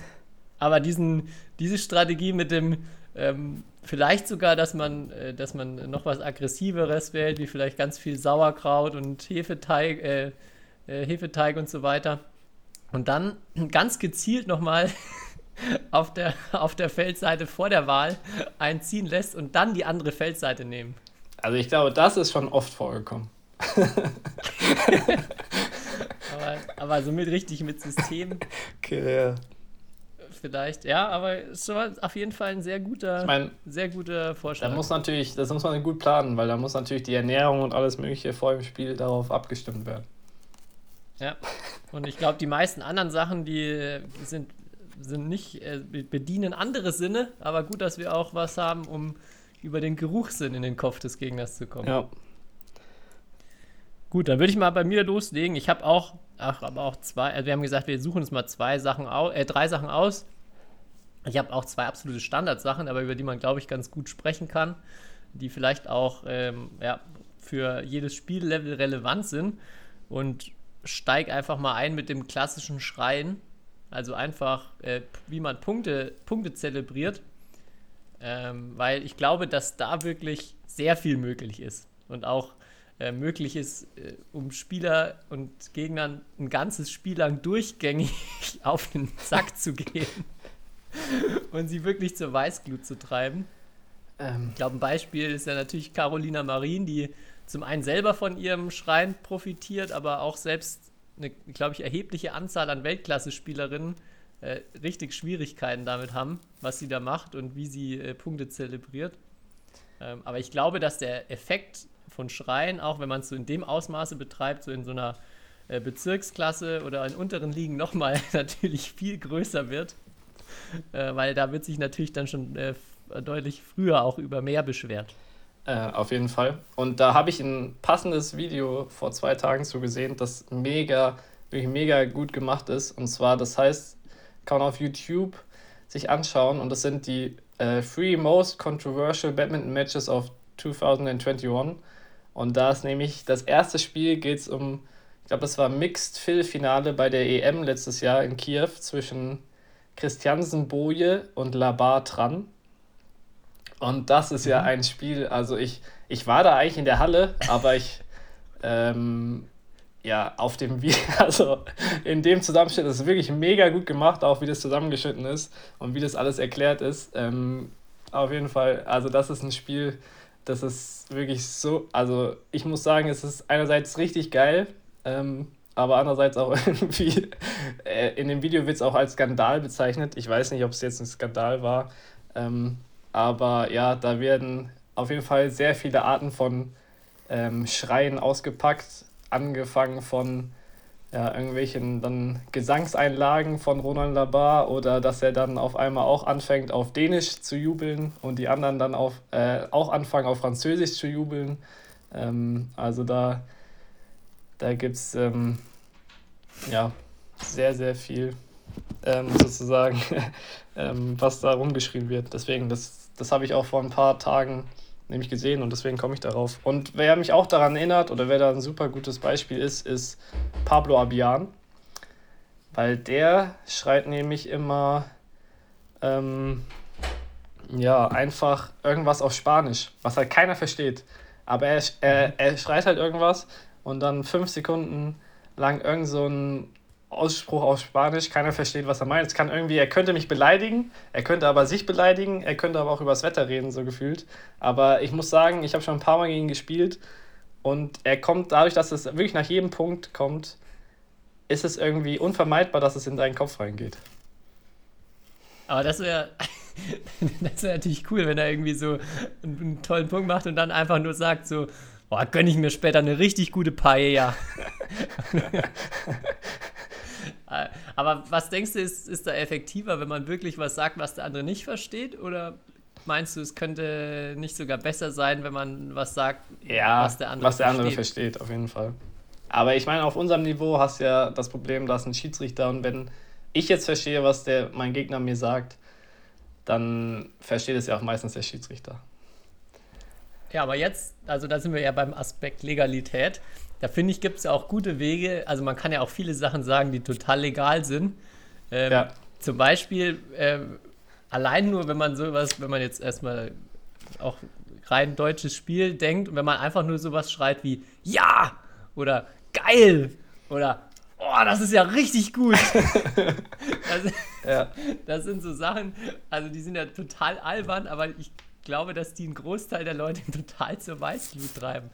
Aber diesen, diese Strategie mit dem, ähm, vielleicht sogar, dass man, äh, dass man noch was Aggressiveres wählt, wie vielleicht ganz viel Sauerkraut und Hefeteig, äh, äh, Hefeteig und so weiter. Und dann ganz gezielt nochmal auf der, auf der Feldseite vor der Wahl einziehen lässt und dann die andere Feldseite nehmen. Also ich glaube, das ist schon oft vorgekommen. Aber, aber somit richtig mit System Okay, ja. vielleicht. Ja, aber es war auf jeden Fall ein sehr guter, Ich meine, sehr guter da Vorschlag. muss natürlich, das muss man gut planen, weil da muss natürlich die Ernährung und alles Mögliche vor dem Spiel darauf abgestimmt werden. Ja. Und ich glaube, die meisten anderen Sachen, die sind, sind nicht, äh, bedienen andere Sinne, aber gut, dass wir auch was haben, um über den Geruchssinn in den Kopf des Gegners zu kommen. Ja. Gut, dann würde ich mal bei mir loslegen. Ich habe auch, ach, aber auch zwei, also wir haben gesagt, wir suchen uns mal zwei Sachen aus, äh, drei Sachen aus. Ich habe auch zwei absolute Standardsachen, aber über die man, glaube ich, ganz gut sprechen kann, die vielleicht auch ähm, ja, für jedes Spiellevel relevant sind. Und steig einfach mal ein mit dem klassischen Schreien. Also einfach, äh, wie man Punkte, Punkte zelebriert. Ähm, weil ich glaube, dass da wirklich sehr viel möglich ist. Und auch äh, möglich ist, äh, um Spieler und Gegnern ein ganzes Spiel lang durchgängig auf den Sack zu gehen und sie wirklich zur Weißglut zu treiben. Ähm. Ich glaube, ein Beispiel ist ja natürlich Carolina Marin, die zum einen selber von ihrem Schrein profitiert, aber auch selbst eine, glaube ich, erhebliche Anzahl an Weltklasse-Spielerinnen äh, richtig Schwierigkeiten damit haben, was sie da macht und wie sie äh, Punkte zelebriert. Ähm, aber ich glaube, dass der Effekt von Schreien, auch wenn man es so in dem Ausmaße betreibt, so in so einer äh, Bezirksklasse oder in unteren Ligen nochmal natürlich viel größer wird. Äh, weil da wird sich natürlich dann schon äh, deutlich früher auch über mehr beschwert. Äh, auf jeden Fall. Und da habe ich ein passendes Video vor zwei Tagen zu gesehen, das mega, wirklich mega gut gemacht ist. Und zwar, das heißt, kann man auf YouTube sich anschauen und das sind die äh, Three Most Controversial Badminton Matches of 2021. Und da ist nämlich das erste Spiel geht es um, ich glaube, das war Mixed Fill Finale bei der EM letztes Jahr in Kiew zwischen Christiansen Boje und Labar Tran. Und das ist ja mhm. ein Spiel, also ich, ich war da eigentlich in der Halle, aber ich, ähm, ja, auf dem Video, also in dem Zusammenschnitt ist es wirklich mega gut gemacht, auch wie das zusammengeschnitten ist und wie das alles erklärt ist. Ähm, auf jeden Fall, also das ist ein Spiel, das ist wirklich so, also ich muss sagen, es ist einerseits richtig geil, ähm, aber andererseits auch irgendwie, äh, in dem Video wird es auch als Skandal bezeichnet. Ich weiß nicht, ob es jetzt ein Skandal war, ähm, aber ja, da werden auf jeden Fall sehr viele Arten von ähm, Schreien ausgepackt, angefangen von ja, irgendwelchen dann Gesangseinlagen von Roland Labar oder dass er dann auf einmal auch anfängt auf Dänisch zu jubeln und die anderen dann auf, äh, auch anfangen auf Französisch zu jubeln. Ähm, also da, da gibt es ähm, ja, sehr, sehr viel ähm, sozusagen, ähm, was da rumgeschrieben wird. Deswegen, das, das habe ich auch vor ein paar Tagen nämlich gesehen und deswegen komme ich darauf. Und wer mich auch daran erinnert oder wer da ein super gutes Beispiel ist, ist Pablo Abian. Weil der schreit nämlich immer, ähm, ja, einfach irgendwas auf Spanisch, was halt keiner versteht. Aber er, er, er schreit halt irgendwas und dann fünf Sekunden lang irgend so ein Ausspruch auf Spanisch, keiner versteht, was er meint. Es kann irgendwie, er könnte mich beleidigen, er könnte aber sich beleidigen, er könnte aber auch über das Wetter reden, so gefühlt. Aber ich muss sagen, ich habe schon ein paar Mal gegen ihn gespielt und er kommt dadurch, dass es wirklich nach jedem Punkt kommt, ist es irgendwie unvermeidbar, dass es in deinen Kopf reingeht. Aber das wäre das wär natürlich cool, wenn er irgendwie so einen, tollen Punkt macht und dann einfach nur sagt so, boah, gönne ich mir später eine richtig gute Paella. Aber was denkst du, ist, ist da effektiver, wenn man wirklich was sagt, was der andere nicht versteht? Oder meinst du, es könnte nicht sogar besser sein, wenn man was sagt, ja, was der andere, was der andere versteht? versteht? Auf jeden Fall. Aber ich meine, auf unserem Niveau hast du ja das Problem, dass ein Schiedsrichter und wenn ich jetzt verstehe, was der, mein Gegner mir sagt, dann versteht es ja auch meistens der Schiedsrichter. Ja, aber jetzt, also da sind wir ja beim Aspekt Legalität da finde ich, gibt es ja auch gute Wege. Also man kann ja auch viele Sachen sagen, die total legal sind. Ähm, ja. Zum Beispiel, ähm, allein nur, wenn man sowas, wenn man jetzt erstmal auch rein deutsches Spiel denkt und wenn man einfach nur sowas schreit wie Ja oder Geil oder Oh, das ist ja richtig gut. das, ja. das sind so Sachen, also die sind ja total albern, aber ich glaube, dass die einen Großteil der Leute total zur Weißglut treiben.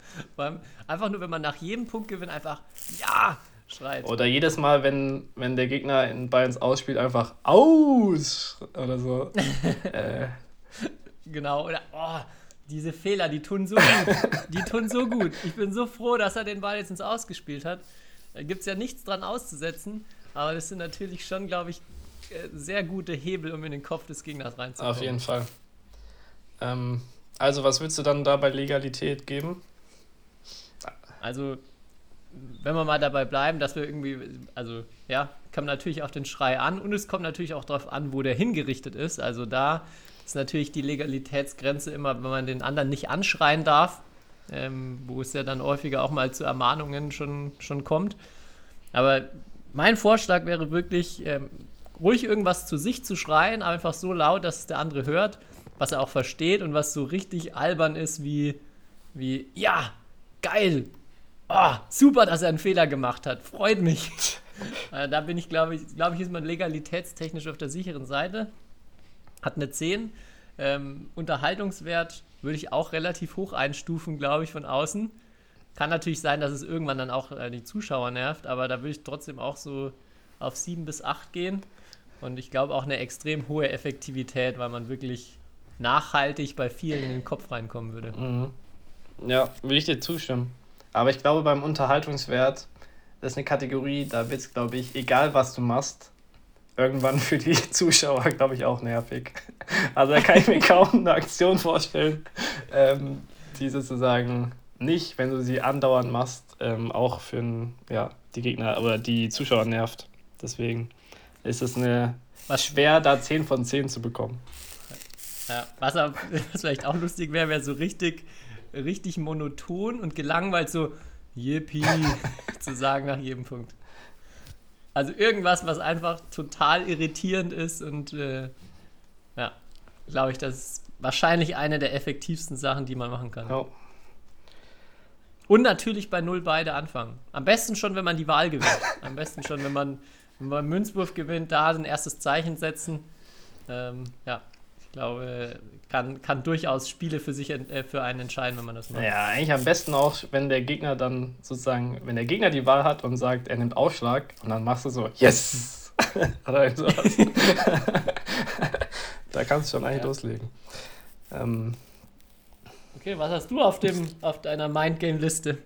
einfach nur, wenn man nach jedem Punktgewinn einfach Ja schreit. Oder jedes Mal, wenn, wenn der Gegner in Bayerns ausspielt, einfach Aus oder so. äh. Genau, oder oh, diese Fehler, die tun so gut. Die tun so gut. Ich bin so froh, dass er den Ball jetzt ins Ausgespielt hat. Da gibt es ja nichts dran auszusetzen, aber das sind natürlich schon, glaube ich, äh, sehr gute Hebel, um in den Kopf des Gegners reinzukommen. Auf jeden Fall. Ähm, also, was willst du dann da bei Legalität geben? Also, wenn wir mal dabei bleiben, dass wir irgendwie, also ja, kommt natürlich auf den Schrei an und es kommt natürlich auch darauf an, wo der hingerichtet ist. Also da ist natürlich die Legalitätsgrenze immer, wenn man den anderen nicht anschreien darf, ähm, wo es ja dann häufiger auch mal zu Ermahnungen schon, schon kommt. Aber mein Vorschlag wäre wirklich, ähm, ruhig irgendwas zu sich zu schreien, einfach so laut, dass es der andere hört, was er auch versteht und was so richtig albern ist, wie, wie ja, geil, oh, super, dass er einen Fehler gemacht hat, freut mich. äh, da bin ich, glaube ich, glaube ich, ist man legalitätstechnisch auf der sicheren Seite. Hat eine 10. Ähm, Unterhaltungswert würde ich auch relativ hoch einstufen, glaube ich, von außen. Kann natürlich sein, dass es irgendwann dann auch äh, die Zuschauer nervt, aber da würde ich trotzdem auch so auf 7 bis 8 gehen. Und ich glaube auch eine extrem hohe Effektivität, weil man wirklich nachhaltig bei vielen in den Kopf reinkommen würde. Mhm. Ja, würde ich dir zustimmen. Aber ich glaube, beim Unterhaltungswert, das ist eine Kategorie, da wird es, glaube ich, egal was du machst, irgendwann für die Zuschauer, glaube ich, auch nervig. Also da kann ich mir kaum eine Aktion vorstellen, ähm, die sozusagen nicht, wenn du sie andauernd machst, ähm, auch für ein, ja, die Gegner oder die Zuschauer nervt. Deswegen ist es eine was schwer, da 10 von 10 zu bekommen. Ja, was, aber, was vielleicht auch lustig wäre, wäre so richtig, richtig monoton und gelangweilt so Yippie zu sagen nach jedem Punkt. Also irgendwas, was einfach total irritierend ist und äh, ja, glaube ich, das ist wahrscheinlich eine der effektivsten Sachen, die man machen kann. Ja. Und natürlich bei null beide anfangen. Am besten schon, wenn man die Wahl gewinnt. Am besten schon, wenn man, wenn man Münzwurf gewinnt, da ein erstes Zeichen setzen. Ähm, ja, glaube, kann, kann durchaus Spiele für sich äh, für einen entscheiden, wenn man das macht. Ja, eigentlich am besten auch, wenn der Gegner dann sozusagen, wenn der Gegner die Wahl hat und sagt, er nimmt Aufschlag und dann machst du so, yes! Oder sowas. da kannst du schon eigentlich ja. loslegen. Ähm, Okay, was hast du auf, dem, auf deiner Mindgame-Liste?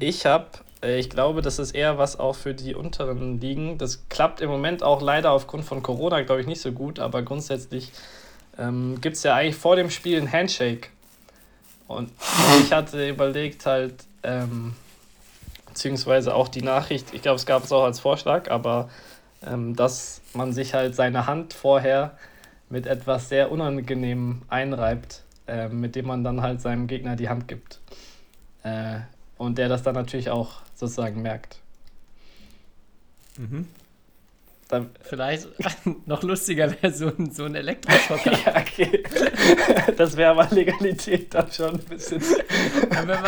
Ich habe, äh, ich glaube, das ist eher was auch für die unteren Ligen. Das klappt im Moment auch leider aufgrund von Corona, glaube ich, nicht so gut, aber grundsätzlich ähm, gibt es ja eigentlich vor dem Spiel ein Handshake. Und ich hatte überlegt halt, ähm, beziehungsweise auch die Nachricht, ich glaube, es gab es auch als Vorschlag, aber ähm, dass man sich halt seine Hand vorher mit etwas sehr Unangenehmem einreibt äh, mit dem man dann halt seinem Gegner die Hand gibt. Äh, und der das dann natürlich auch sozusagen merkt. Mhm. Dann, Vielleicht noch lustiger wäre so ein, so ein Elektroschocker. ja, okay. Das wäre aber Legalität dann schon ein bisschen man,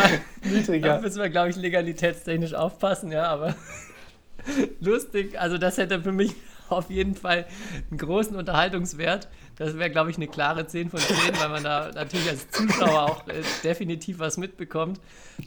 niedriger. Da müssen wir, glaube ich, legalitätstechnisch aufpassen, ja, aber lustig. Also, das hätte für mich auf jeden Fall einen großen Unterhaltungswert. Das wäre, glaube ich, eine klare 10 von 10, weil man da natürlich als Zuschauer auch äh, definitiv was mitbekommt.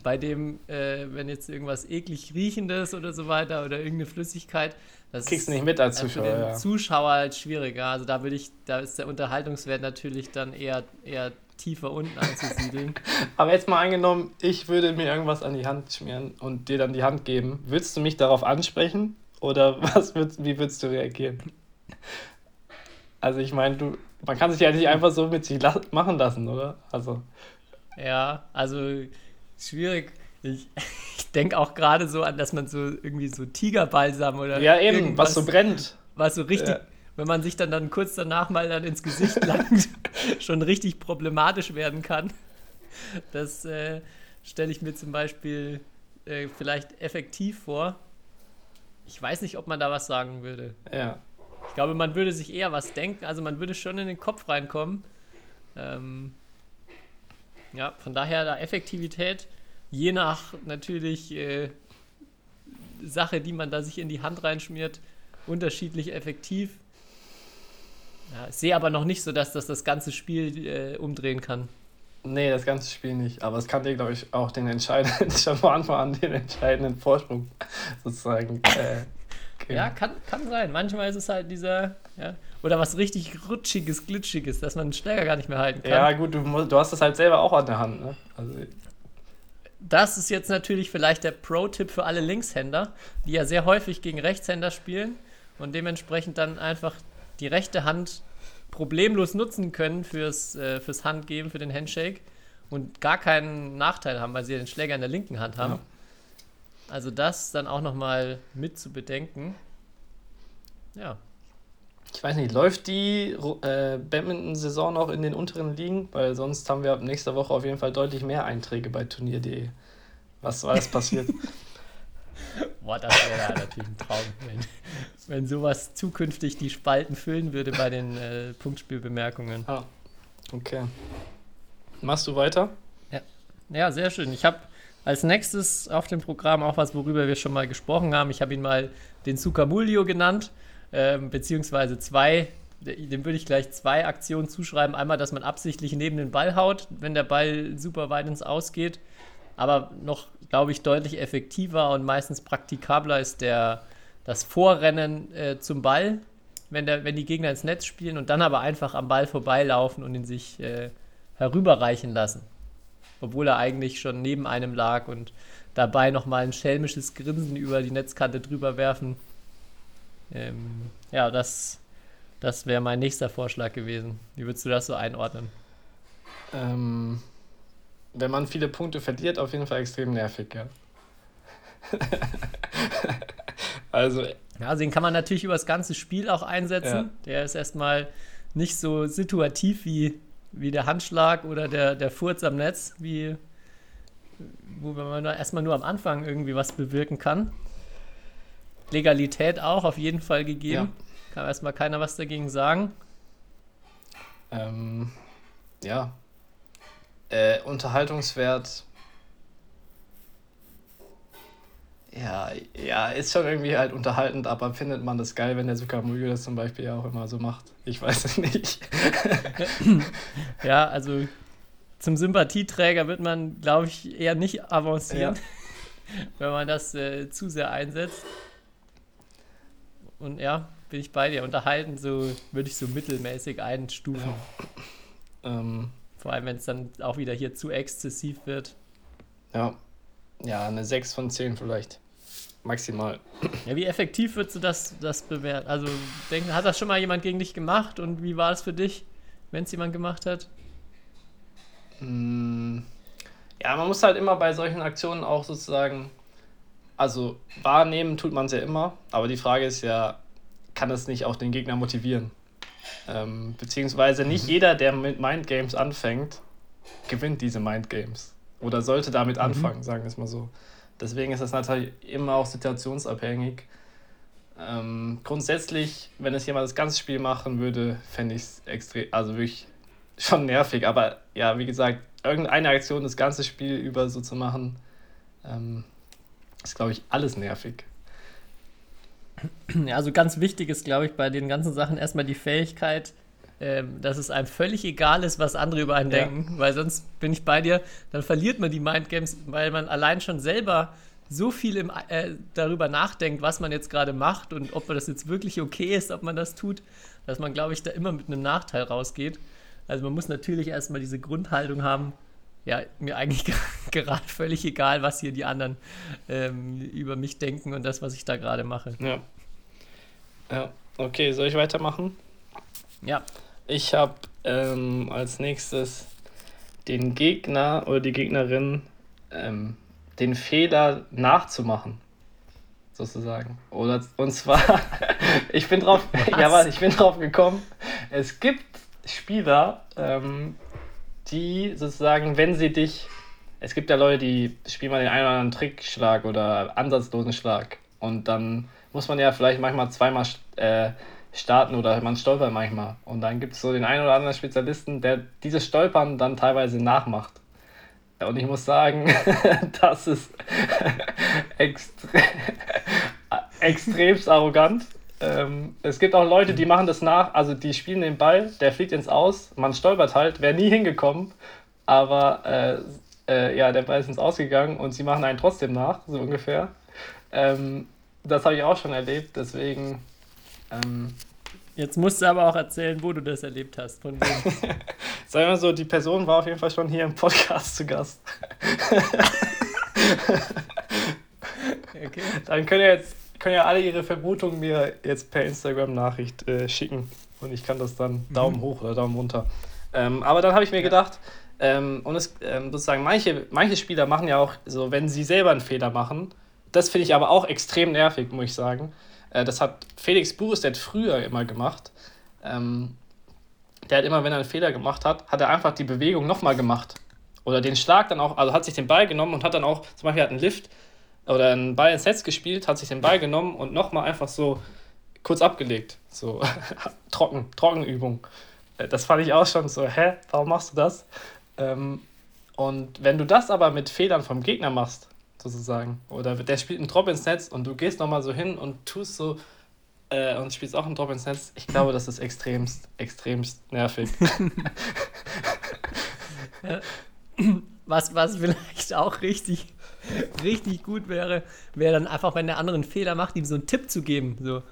Bei dem, äh, wenn jetzt irgendwas eklig riechendes oder so weiter oder irgendeine Flüssigkeit, das kriegst du nicht mit als Zuschauer. Für den ja. Zuschauer halt schwieriger. Also da würde ich, da ist der Unterhaltungswert natürlich dann eher, eher tiefer unten anzusiedeln. Aber jetzt mal angenommen, ich würde mir irgendwas an die Hand schmieren und dir dann die Hand geben. Würdest du mich darauf ansprechen? Oder was würdest, wie würdest du reagieren? Also ich meine, du, man kann sich ja nicht einfach so mit sich machen lassen, oder? Also. Ja, also schwierig. Ich, ich denke auch gerade so an, dass man so irgendwie so Tigerbalsam oder. Ja, eben, was so brennt. Was so richtig, ja. wenn man sich dann, dann kurz danach mal dann ins Gesicht langt, schon richtig problematisch werden kann. Das äh, stelle ich mir zum Beispiel äh, vielleicht effektiv vor. Ich weiß nicht, ob man da was sagen würde. Ja. Ich glaube, man würde sich eher was denken, also man würde schon in den Kopf reinkommen. Ähm, ja, von daher da Effektivität, je nach natürlich äh, Sache, die man da sich in die Hand reinschmiert, unterschiedlich effektiv. Ja, sehe aber noch nicht so, dass das das ganze Spiel äh, umdrehen kann. Nee, das ganze Spiel nicht. Aber es kann dir, glaube ich, auch den entscheidenden, schon von Anfang an den entscheidenden Vorsprung sozusagen äh, geben. Ja, kann, kann sein. Manchmal ist es halt dieser, ja, oder was richtig rutschiges, glitschiges, dass man den Schläger gar nicht mehr halten kann. Ja, gut, du, musst, du hast das halt selber auch an der Hand, ne? Also, das ist jetzt natürlich vielleicht der Pro-Tipp für alle Linkshänder, die ja sehr häufig gegen Rechtshänder spielen und dementsprechend dann einfach die rechte Hand problemlos nutzen können fürs, äh, fürs Handgeben, für den Handshake und gar keinen Nachteil haben, weil sie den Schläger in der linken Hand haben. Ja. Also das dann auch nochmal mit zu bedenken. Ja. Ich weiß nicht, läuft die äh, Badminton-Saison noch in den unteren Ligen? Weil sonst haben wir ab nächster Woche auf jeden Fall deutlich mehr Einträge bei Turnier.de. Was war das passiert? Boah, das wäre ja natürlich ein Traum, wenn, wenn sowas zukünftig die Spalten füllen würde bei den äh, Punktspielbemerkungen. Ah, okay. Machst du weiter? Ja, ja sehr schön. Ich habe als nächstes auf dem Programm auch was, worüber wir schon mal gesprochen haben. Ich habe ihn mal den Sucamulio genannt, ähm, beziehungsweise zwei. Dem würde ich gleich zwei Aktionen zuschreiben. Einmal, dass man absichtlich neben den Ball haut, wenn der Ball super weit ins Ausgeht. Aber noch, glaube ich, deutlich effektiver und meistens praktikabler ist der, das Vorrennen äh, zum Ball, wenn, der, wenn die Gegner ins Netz spielen und dann aber einfach am Ball vorbeilaufen und ihn sich äh, herüberreichen lassen. Obwohl er eigentlich schon neben einem lag und dabei nochmal ein schelmisches Grinsen über die Netzkante drüber werfen. Ähm, ja, das, das wäre mein nächster Vorschlag gewesen. Wie würdest du das so einordnen? Ähm, wenn man viele Punkte verliert, auf jeden Fall extrem nervig, ja. also. Ja, also den kann man natürlich über das ganze Spiel auch einsetzen. Ja. Der ist erstmal nicht so situativ wie, wie der Handschlag oder der, der Furz am Netz, wie wo man erstmal nur am Anfang irgendwie was bewirken kann. Legalität auch auf jeden Fall gegeben. Ja. Kann erstmal keiner was dagegen sagen. Ähm, ja. Äh, Unterhaltungswert. Ja, ja, ist schon irgendwie halt unterhaltend, aber findet man das geil, wenn der Sukamulio das zum Beispiel ja auch immer so macht? Ich weiß es nicht. ja, also zum Sympathieträger wird man, glaube ich, eher nicht avancieren, ja. wenn man das äh, zu sehr einsetzt. Und ja, bin ich bei dir. Unterhalten so würde ich so mittelmäßig einstufen. Ja. Ähm, Vor allem, wenn es dann auch wieder hier zu exzessiv wird. Ja. Ja, eine 6 von 10 vielleicht. Maximal. Ja, wie effektiv würdest du das, das bewerten? Also, denk, hat das schon mal jemand gegen dich gemacht und wie war es für dich, wenn es jemand gemacht hat? Mm, ja, man muss halt immer bei solchen Aktionen auch sozusagen, also wahrnehmen tut man es ja immer, aber die Frage ist ja, kann es nicht auch den Gegner motivieren? Ähm, beziehungsweise nicht mhm. jeder, der mit Mindgames anfängt, gewinnt diese Mindgames. Oder sollte damit mhm. anfangen, sagen wir es mal so. Deswegen ist das natürlich immer auch situationsabhängig. Ähm, grundsätzlich, wenn es jemand das ganze Spiel machen würde, fände ich es extrem, also wirklich schon nervig. Aber ja, wie gesagt, irgendeine Aktion das ganze Spiel über so zu machen, ähm, ist, glaube ich, alles nervig. Ja, also ganz wichtig ist, glaube ich, bei den ganzen Sachen erstmal die Fähigkeit, ähm, dass es einem völlig egal ist, was andere über einen ja. denken, weil sonst bin ich bei dir, dann verliert man die Mindgames, weil man allein schon selber so viel im, äh, darüber nachdenkt, was man jetzt gerade macht und ob das jetzt wirklich okay ist, ob man das tut, dass man, glaube ich, da immer mit einem Nachteil rausgeht. Also man muss natürlich erstmal diese Grundhaltung haben, ja, mir eigentlich gerade völlig egal, was hier die anderen ähm, über mich denken und das, was ich da gerade mache. Ja. Ja, okay, soll ich weitermachen? Ja. Ich habe ähm, als nächstes den Gegner oder die Gegnerin ähm, den Fehler nachzumachen, sozusagen. Oder und zwar, ich bin drauf, ja, was, ich bin drauf gekommen. Es gibt Spieler, ähm, die sozusagen, wenn sie dich, es gibt ja Leute, die spielen mal den einen oder anderen Trickschlag oder ansatzlosen Schlag und dann muss man ja vielleicht manchmal zweimal äh, starten oder man stolpert manchmal und dann gibt es so den einen oder anderen Spezialisten, der dieses Stolpern dann teilweise nachmacht. Und ich muss sagen, das ist extre extremst arrogant. Ähm, es gibt auch Leute, die machen das nach, also die spielen den Ball, der fliegt ins Aus, man stolpert halt, wäre nie hingekommen, aber äh, äh, ja, der Ball ist ins Ausgegangen und sie machen einen trotzdem nach, so ungefähr. Ähm, das habe ich auch schon erlebt, deswegen. Ähm, Jetzt musst du aber auch erzählen, wo du das erlebt hast. Von wem. Sagen wir mal so, die Person war auf jeden Fall schon hier im Podcast zu Gast. okay. Dann könnt ihr jetzt können ja alle ihre Vermutungen mir jetzt per Instagram-Nachricht äh, schicken. Und ich kann das dann mhm. Daumen hoch oder Daumen runter. Ähm, aber dann habe ich mir ja. gedacht, ähm, und es ähm, sozusagen, manche, manche Spieler machen ja auch so, wenn sie selber einen Fehler machen, das finde ich aber auch extrem nervig, muss ich sagen. Äh, das hat Felix Buris, der hat früher immer gemacht. Ähm, der hat immer, wenn er einen Fehler gemacht hat, hat er einfach die Bewegung nochmal gemacht. Oder den Schlag dann auch, also hat sich den Ball genommen und hat dann auch, zum Beispiel hat einen Lift oder einen Ball ins Netz gespielt, hat sich den Ball genommen und nochmal einfach so kurz abgelegt. So trocken, Trockenübung. Äh, das fand ich auch schon so, hä, warum machst du das? Ähm, und wenn du das aber mit Fehlern vom Gegner machst, sozusagen, oder der spielt einen Drop ins Netz und du gehst nochmal so hin und tust so äh, und spielst auch einen Drop ins Netz, ich glaube, das ist extremst, extremst nervig. was, was vielleicht auch richtig, richtig gut wäre, wäre dann einfach, wenn der andere einen Fehler macht, ihm so einen Tipp zu geben. So,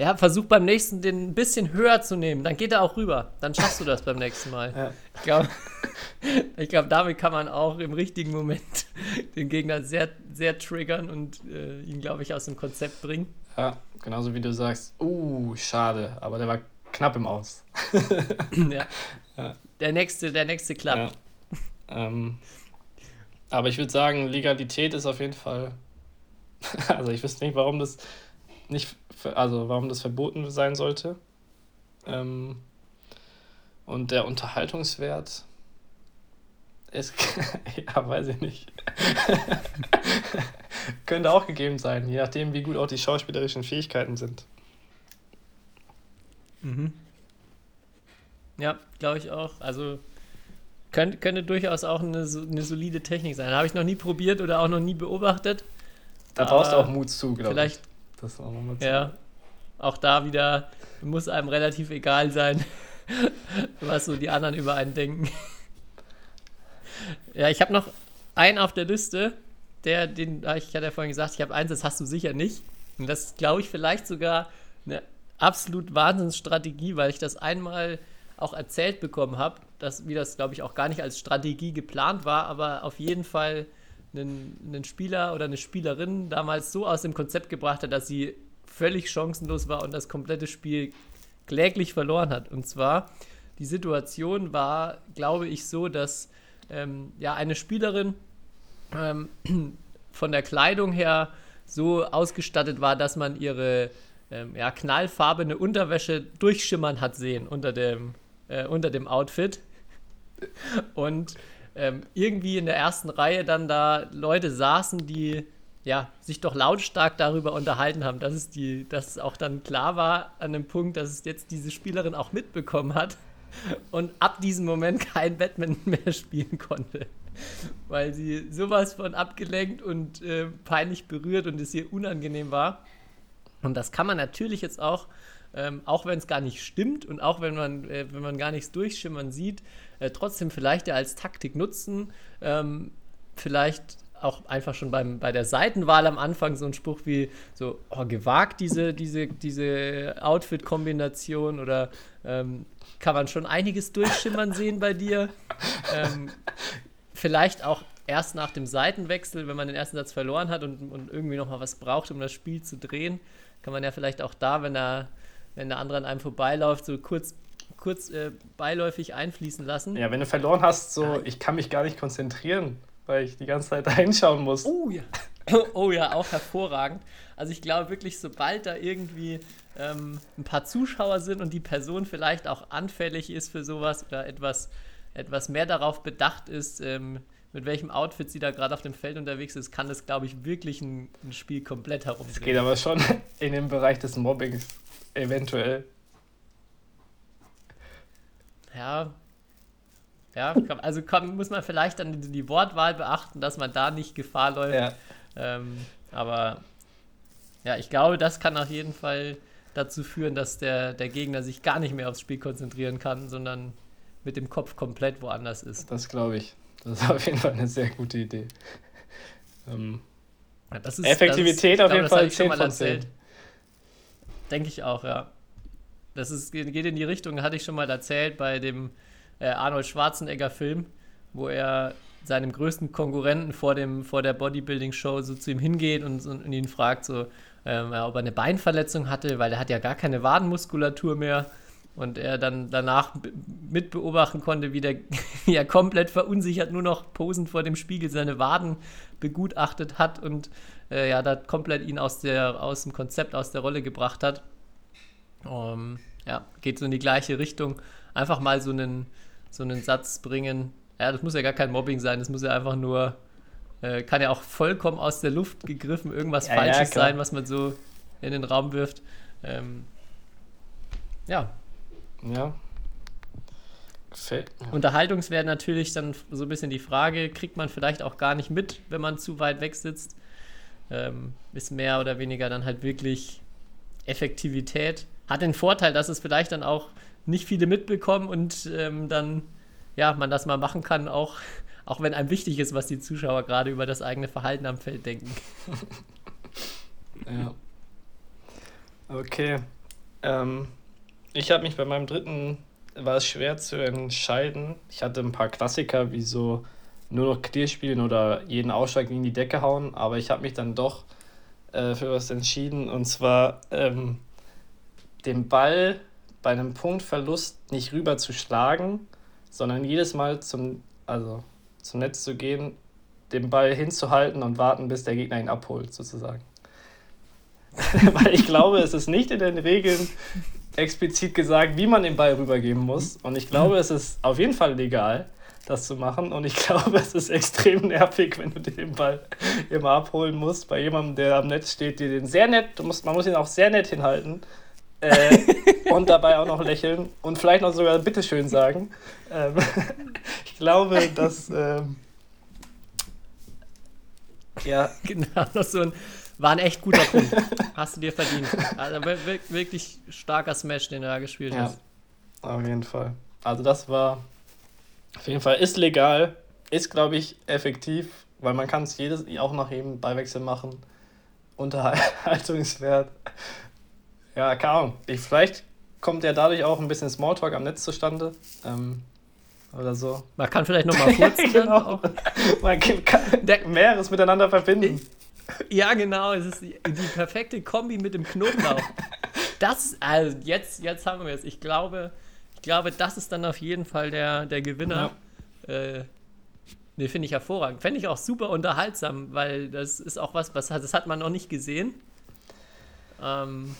ja, versuch beim nächsten den ein bisschen höher zu nehmen. Dann geht er auch rüber. Dann schaffst du das beim nächsten Mal. Ja. Ich glaube, ich glaub, damit kann man auch im richtigen Moment den Gegner sehr, sehr triggern und äh, ihn, glaube ich, aus dem Konzept bringen. Ja, genauso wie du sagst, uh, schade, aber der war knapp im Aus. ja. ja. Der nächste, der nächste klappt. Ja. Ähm, aber ich würde sagen, Legalität ist auf jeden Fall. also ich wüsste nicht, warum das nicht, also warum das verboten sein sollte. Ähm, und der Unterhaltungswert ist, ja, weiß ich nicht. Könnte auch gegeben sein, je nachdem, wie gut auch die schauspielerischen Fähigkeiten sind. Mhm. Ja, glaube ich auch. Also könnte, könnte durchaus auch eine, eine solide Technik sein. Habe ich noch nie probiert oder auch noch nie beobachtet. Da brauchst du auch Mut zu, glaube ich. Vielleicht das auch nochmal zu. Ja, auch da wieder muss einem relativ egal sein, was so die anderen über einen denken. ja, ich habe noch einen auf der Liste, der, den, ich hatte ja vorhin gesagt, ich habe eins, das hast du sicher nicht. Und das ist, glaube ich, vielleicht sogar eine absolut Wahnsinnsstrategie, weil ich das einmal auch erzählt bekommen habe, dass, wie das, glaube ich, auch gar nicht als Strategie geplant war, aber auf jeden Fall einen, einen Spieler oder eine Spielerin damals so aus dem Konzept gebracht hat, dass sie völlig chancenlos war und das komplette Spiel kläglich verloren hat. Und zwar, die Situation war, glaube ich, so, dass ähm, ja, eine Spielerin ähm, von der Kleidung her so ausgestattet war, dass man ihre ähm, ja, knallfarbene Unterwäsche durchschimmern hat sehen unter dem, äh, unter dem Outfit. Und ähm, irgendwie in der ersten Reihe dann da Leute saßen, die ja, sich doch lautstark darüber unterhalten haben, dass es, die, dass es auch dann klar war an dem Punkt, dass es jetzt diese Spielerin auch mitbekommen hat und ab diesem Moment kein Badminton mehr spielen konnte. Weil sie sowas von abgelenkt und äh, peinlich berührt und es ihr unangenehm war. Und das kann man natürlich jetzt auch ähm, auch wenn es gar nicht stimmt und auch wenn man, äh, wenn man gar nichts durchschimmern sieht, äh, trotzdem vielleicht ja als Taktik nutzen. Ähm, vielleicht auch einfach schon beim, bei der Seitenwahl am Anfang so ein Spruch wie so, oh, gewagt diese, diese, diese Outfit-Kombination oder ähm, kann man schon einiges durchschimmern sehen bei dir. Ähm, vielleicht auch erst nach dem Seitenwechsel, wenn man den ersten Satz verloren hat und, und irgendwie nochmal was braucht, um das Spiel zu drehen, kann man ja vielleicht auch da, wenn er wenn der andere an einem vorbeiläuft, so kurz, kurz äh, beiläufig einfließen lassen. Ja, wenn du verloren hast, so, ja. ich kann mich gar nicht konzentrieren, weil ich die ganze Zeit reinschauen muss. Oh ja. oh ja, auch hervorragend. Also ich glaube wirklich, sobald da irgendwie ähm, ein paar Zuschauer sind und die Person vielleicht auch anfällig ist für sowas oder etwas, etwas mehr darauf bedacht ist, ähm, mit welchem Outfit sie da gerade auf dem Feld unterwegs ist, kann das, glaube ich, wirklich ein, ein Spiel komplett herumdrehen. Es geht aber schon in den Bereich des Mobbings. Eventuell. Ja. Ja, also komm, muss man vielleicht dann die, Wortwahl beachten, dass man da nicht Gefahr läuft. Ja. Ähm, aber ja, ich glaube, das kann auf jeden Fall dazu führen, dass der, der Gegner sich gar nicht mehr aufs Spiel konzentrieren kann, sondern mit dem Kopf komplett woanders ist. Das glaube ich. Das ist auf jeden Fall eine sehr gute Idee. Ähm, ja, ist, Effektivität ist, auf jeden Fall 10 von 10. Denke ich auch, ja. Das ist, geht in die Richtung, hatte ich schon mal erzählt bei dem äh, Arnold Schwarzenegger-Film, wo er seinem größten Konkurrenten vor, dem, vor der Bodybuilding-Show so zu ihm hingeht und, und ihn fragt, so, ähm, ob er eine Beinverletzung hatte, weil er hat ja gar keine Wadenmuskulatur mehr. Und er dann danach mitbeobachten konnte, wie, der, wie er komplett verunsichert nur noch posend vor dem Spiegel seine Waden begutachtet hat und äh, ja, da komplett ihn aus, der, aus dem Konzept, aus der Rolle gebracht hat. Um, ja, geht so in die gleiche Richtung. Einfach mal so einen, so einen Satz bringen. Ja, das muss ja gar kein Mobbing sein, das muss ja einfach nur Äh, kann ja auch vollkommen aus der Luft gegriffen irgendwas Ja, ja, Falsches klar. sein, was man so in den Raum wirft. Ähm, ja, Ja. Gefällt mir. Unterhaltungswert natürlich dann so ein bisschen die Frage, kriegt man vielleicht auch gar nicht mit, wenn man zu weit weg sitzt. Ähm, ist mehr oder weniger dann halt wirklich Effektivität. Hat den Vorteil, dass es vielleicht dann auch nicht viele mitbekommen und ähm, dann, ja, man das mal machen kann, auch, auch wenn einem wichtig ist, was die Zuschauer gerade über das eigene Verhalten am Feld denken. Ja. Okay. Ähm, ich habe mich bei meinem dritten, war es schwer zu entscheiden. Ich hatte ein paar Klassiker, wie so nur noch Clear spielen oder jeden Ausschlag in die Decke hauen, aber ich habe mich dann doch äh, für was entschieden und zwar ähm, den Ball bei einem Punktverlust nicht rüber zu schlagen, sondern jedes Mal zum, also zum Netz zu gehen, den Ball hinzuhalten und warten, bis der Gegner ihn abholt, sozusagen. Weil ich glaube, es ist nicht in den Regeln explizit gesagt, wie man den Ball rübergeben muss. Und ich glaube, es ist auf jeden Fall legal, das zu machen. Und ich glaube, es ist extrem nervig, wenn du dir den Ball immer abholen musst. Bei jemandem, der am Netz steht, dir den sehr nett, du musst, man muss ihn auch sehr nett hinhalten. Äh, und dabei auch noch lächeln und vielleicht noch sogar Bitteschön sagen. Ähm, ich glaube, dass. Ähm, ja, Genau, noch so ein, war ein echt guter Punkt. Hast du dir verdient. Also wir- wir- wirklich starker Smash, den du da gespielt Ja, hast. auf jeden Fall. Also das war auf jeden Fall ist legal, ist glaube ich effektiv, weil man kann es jedes auch nach jedem Beiwechsel machen. Unterhaltungswert. Ja, keine Ahnung. Ich, vielleicht kommt ja dadurch auch ein bisschen Smalltalk am Netz zustande. Ähm, oder so. Man kann vielleicht nochmal dann Genau. auch. Man kann Der- mehreres miteinander verbinden. Ja, genau. Es ist die, die perfekte Kombi mit dem Knoblauch. Das, also jetzt, jetzt haben wir es. Ich glaube, ich glaube, das ist dann auf jeden Fall der, der Gewinner. Äh, ne, finde ich hervorragend. Fände ich auch super unterhaltsam, weil das ist auch was, was das hat man noch nicht gesehen. Ähm,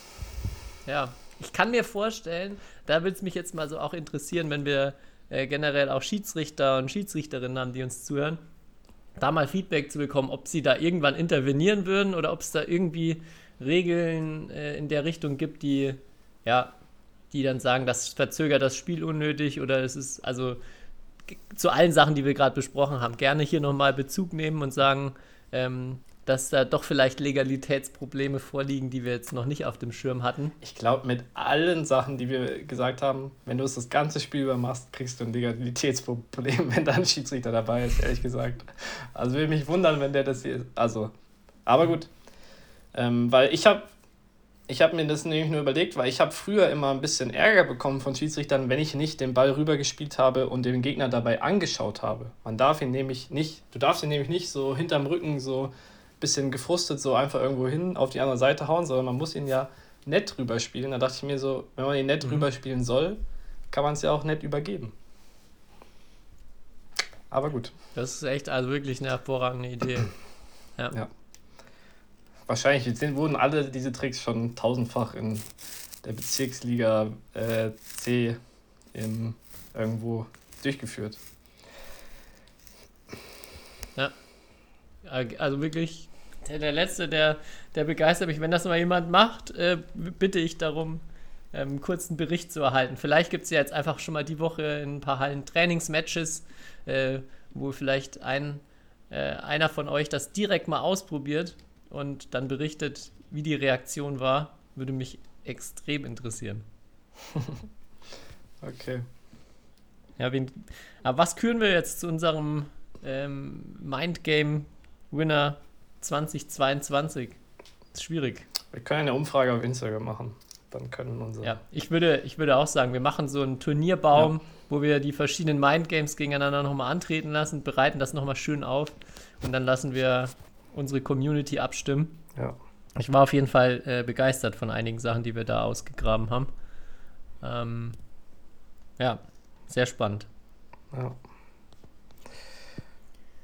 ja, ich kann mir vorstellen, da würde es mich jetzt mal so auch interessieren, wenn wir äh, generell auch Schiedsrichter und Schiedsrichterinnen haben, die uns zuhören, da mal Feedback zu bekommen, ob sie da irgendwann intervenieren würden oder ob es da irgendwie Regeln äh, in der Richtung gibt, die ja, die dann sagen, das verzögert das Spiel unnötig oder es ist also zu allen Sachen, die wir gerade besprochen haben, gerne hier nochmal Bezug nehmen und sagen, ähm, dass da doch vielleicht Legalitätsprobleme vorliegen, die wir jetzt noch nicht auf dem Schirm hatten. Ich glaube, mit allen Sachen, die wir gesagt haben, wenn du es das ganze Spiel über machst, kriegst du ein Legalitätsproblem, wenn da ein Schiedsrichter dabei ist, ehrlich gesagt. Also würde mich wundern, wenn der das hier. Also, aber gut. Ähm, weil ich habe ich hab mir das nämlich nur überlegt, weil ich habe früher immer ein bisschen Ärger bekommen von Schiedsrichtern, wenn ich nicht den Ball rübergespielt habe und den Gegner dabei angeschaut habe. Man darf ihn nämlich nicht, du darfst ihn nämlich nicht so hinterm Rücken so bisschen gefrustet so einfach irgendwo hin auf die andere Seite hauen, sondern man muss ihn ja nett rüberspielen. Da dachte ich mir so, wenn man ihn nett Mhm. rüberspielen soll, kann man es ja auch nett übergeben. Aber gut. Das ist echt also wirklich eine hervorragende Idee. Ja. Ja. Wahrscheinlich sind, wurden alle diese Tricks schon tausendfach in der Bezirksliga äh, C im, irgendwo durchgeführt. Also wirklich, der, der Letzte, der, der begeistert mich. Wenn das mal jemand macht, äh, bitte ich darum, ähm, einen kurzen Bericht zu erhalten. Vielleicht gibt es ja jetzt einfach schon mal die Woche in ein paar Hallen Trainingsmatches, äh, wo vielleicht ein, äh, einer von euch das direkt mal ausprobiert und dann berichtet, wie die Reaktion war. Würde mich extrem interessieren. Okay. Ja, wen, aber was küren wir jetzt zu unserem ähm, Mindgame Winner 2022? Ist schwierig. Wir können eine Umfrage auf Instagram machen. Dann können unsere. Ja, ich würde, ich würde auch sagen, wir machen so einen Turnierbaum, wo wir die verschiedenen Mindgames gegeneinander nochmal antreten lassen, bereiten das nochmal schön auf und dann lassen wir unsere Community abstimmen. Ja. Ich war auf jeden Fall äh, begeistert von einigen Sachen, die wir da ausgegraben haben. Ähm, ja, sehr spannend. Ja.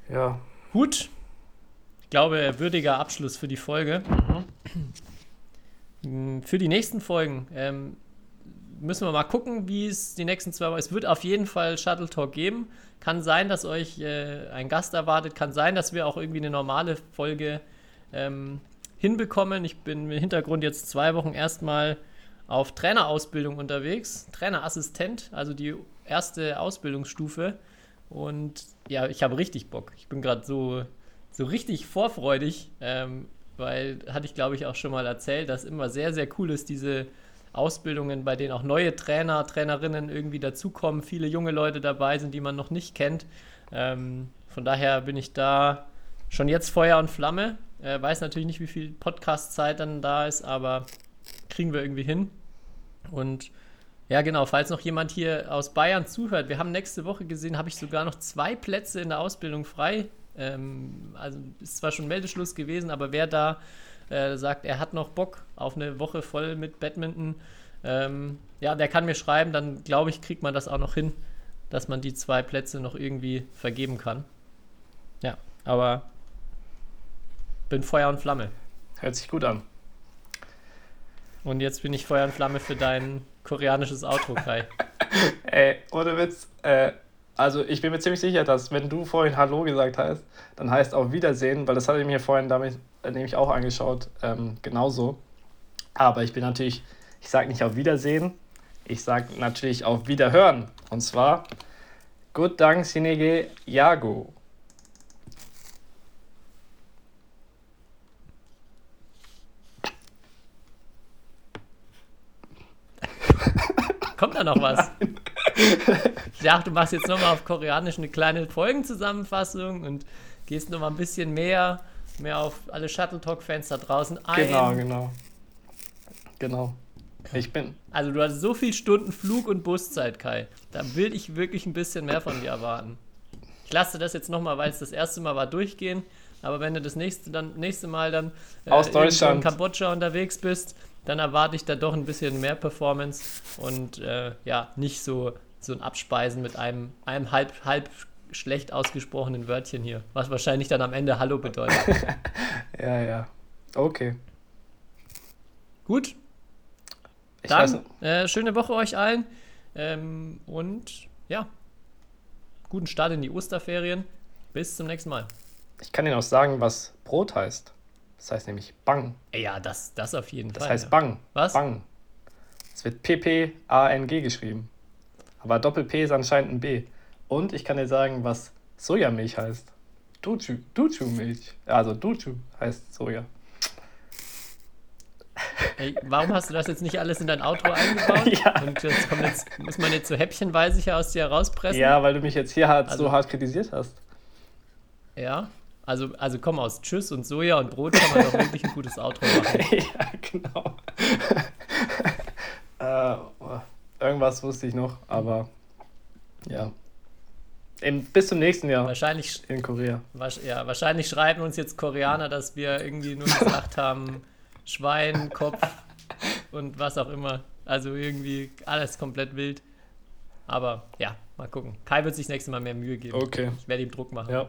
Ja. Gut. Ich glaube, würdiger Abschluss für die Folge. Mm, Für die nächsten Folgen ähm, müssen wir mal gucken, wie es die nächsten zwei Wochen. Es wird auf jeden Fall Shuttle Talk geben. Kann sein, dass euch äh, ein Gast erwartet. Kann sein, dass wir auch irgendwie eine normale Folge ähm, hinbekommen. Ich bin im Hintergrund jetzt zwei Wochen erstmal auf Trainerausbildung unterwegs. Trainerassistent, also die erste Ausbildungsstufe. Und ja, ich habe richtig Bock. Ich bin gerade so, so richtig vorfreudig, ähm, weil hatte ich glaube ich auch schon mal erzählt, dass immer sehr, sehr cool ist, diese Ausbildungen, bei denen auch neue Trainer, Trainerinnen irgendwie dazukommen, viele junge Leute dabei sind, die man noch nicht kennt. Ähm, von daher bin ich da schon jetzt Feuer und Flamme. Äh, weiß natürlich nicht, wie viel Podcast-Zeit dann da ist, aber kriegen wir irgendwie hin. Und ja, genau, falls noch jemand hier aus Bayern zuhört, wir haben nächste Woche gesehen, habe ich sogar noch zwei Plätze in der Ausbildung frei. Ähm, also ist zwar schon Meldeschluss gewesen, aber wer da äh, sagt, er hat noch Bock auf eine Woche voll mit Badminton, ähm, ja, der kann mir schreiben, dann glaube ich, kriegt man das auch noch hin, dass man die zwei Plätze noch irgendwie vergeben kann. Ja, aber bin Feuer und Flamme. Hört sich gut an. Und jetzt bin ich Feuer und Flamme für dein koreanisches Outro, Kai. Ey, ohne Witz. Äh, also ich bin mir ziemlich sicher, dass wenn du vorhin Hallo gesagt hast, dann heißt auf Wiedersehen, weil das hatte ich mir vorhin damit äh, nämlich auch angeschaut, ähm, genauso. Aber ich bin natürlich, ich sage nicht auf Wiedersehen, ich sage natürlich auf Wiederhören. Und zwar Good Dank Sinege Yago. Kommt da noch was? Ich dachte, du machst jetzt nochmal auf Koreanisch eine kleine Folgenzusammenfassung und gehst nochmal ein bisschen mehr, mehr auf alle Shuttle Talk-Fans da draußen ein. Genau, genau. Genau. Ich bin. Also du hast so viele Stunden Flug- und Buszeit, Kai. Da will ich wirklich ein bisschen mehr von dir erwarten. Ich lasse das jetzt nochmal, weil es das erste Mal war, durchgehen. Aber wenn du das nächste, dann, nächste Mal dann äh, Aus Deutschland. in Kambodscha unterwegs bist, dann erwarte ich da doch ein bisschen mehr Performance und äh, ja, nicht so, so ein Abspeisen mit einem, einem halb, halb schlecht ausgesprochenen Wörtchen hier, was wahrscheinlich dann am Ende Hallo bedeutet. Ja, ja. Okay. Gut, Ich dann äh, schöne Woche euch allen ähm, und ja, guten Start in die Osterferien. Bis zum nächsten Mal. Ich kann Ihnen auch sagen, was Brot heißt. Das heißt nämlich Bang. Ja, das, das auf jeden Das Fall. heißt ja. Bang. Was? Bang. Es wird P-P-A-N-G geschrieben. Aber Doppel-P ist anscheinend ein B. Und ich kann dir sagen, was Sojamilch heißt. Duchu. Duchu-Milch. Also Duchu heißt Soja. Ey, warum hast du das jetzt nicht alles in dein Outro eingebaut? Ja. Und jetzt, jetzt muss man jetzt so häppchenweise hier aus dir herauspressen. Ja, weil du mich jetzt hier hart, Also- so hart kritisiert hast. Ja. Also, also komm aus Tschüss und Soja und Brot kann man doch wirklich ein gutes Outro machen. ja, genau. äh, irgendwas wusste ich noch, aber ja. Im, bis zum nächsten Jahr Wahrscheinlich, in Korea. wasch- ja, wahrscheinlich schreiben uns jetzt Koreaner, dass wir irgendwie nur gesagt haben, Schwein, Kopf und was auch immer. Also irgendwie alles komplett wild. Aber ja, mal gucken. Kai wird sich nächstes Mal mehr Mühe geben. Okay. Ich werde ihm Druck machen. Ja.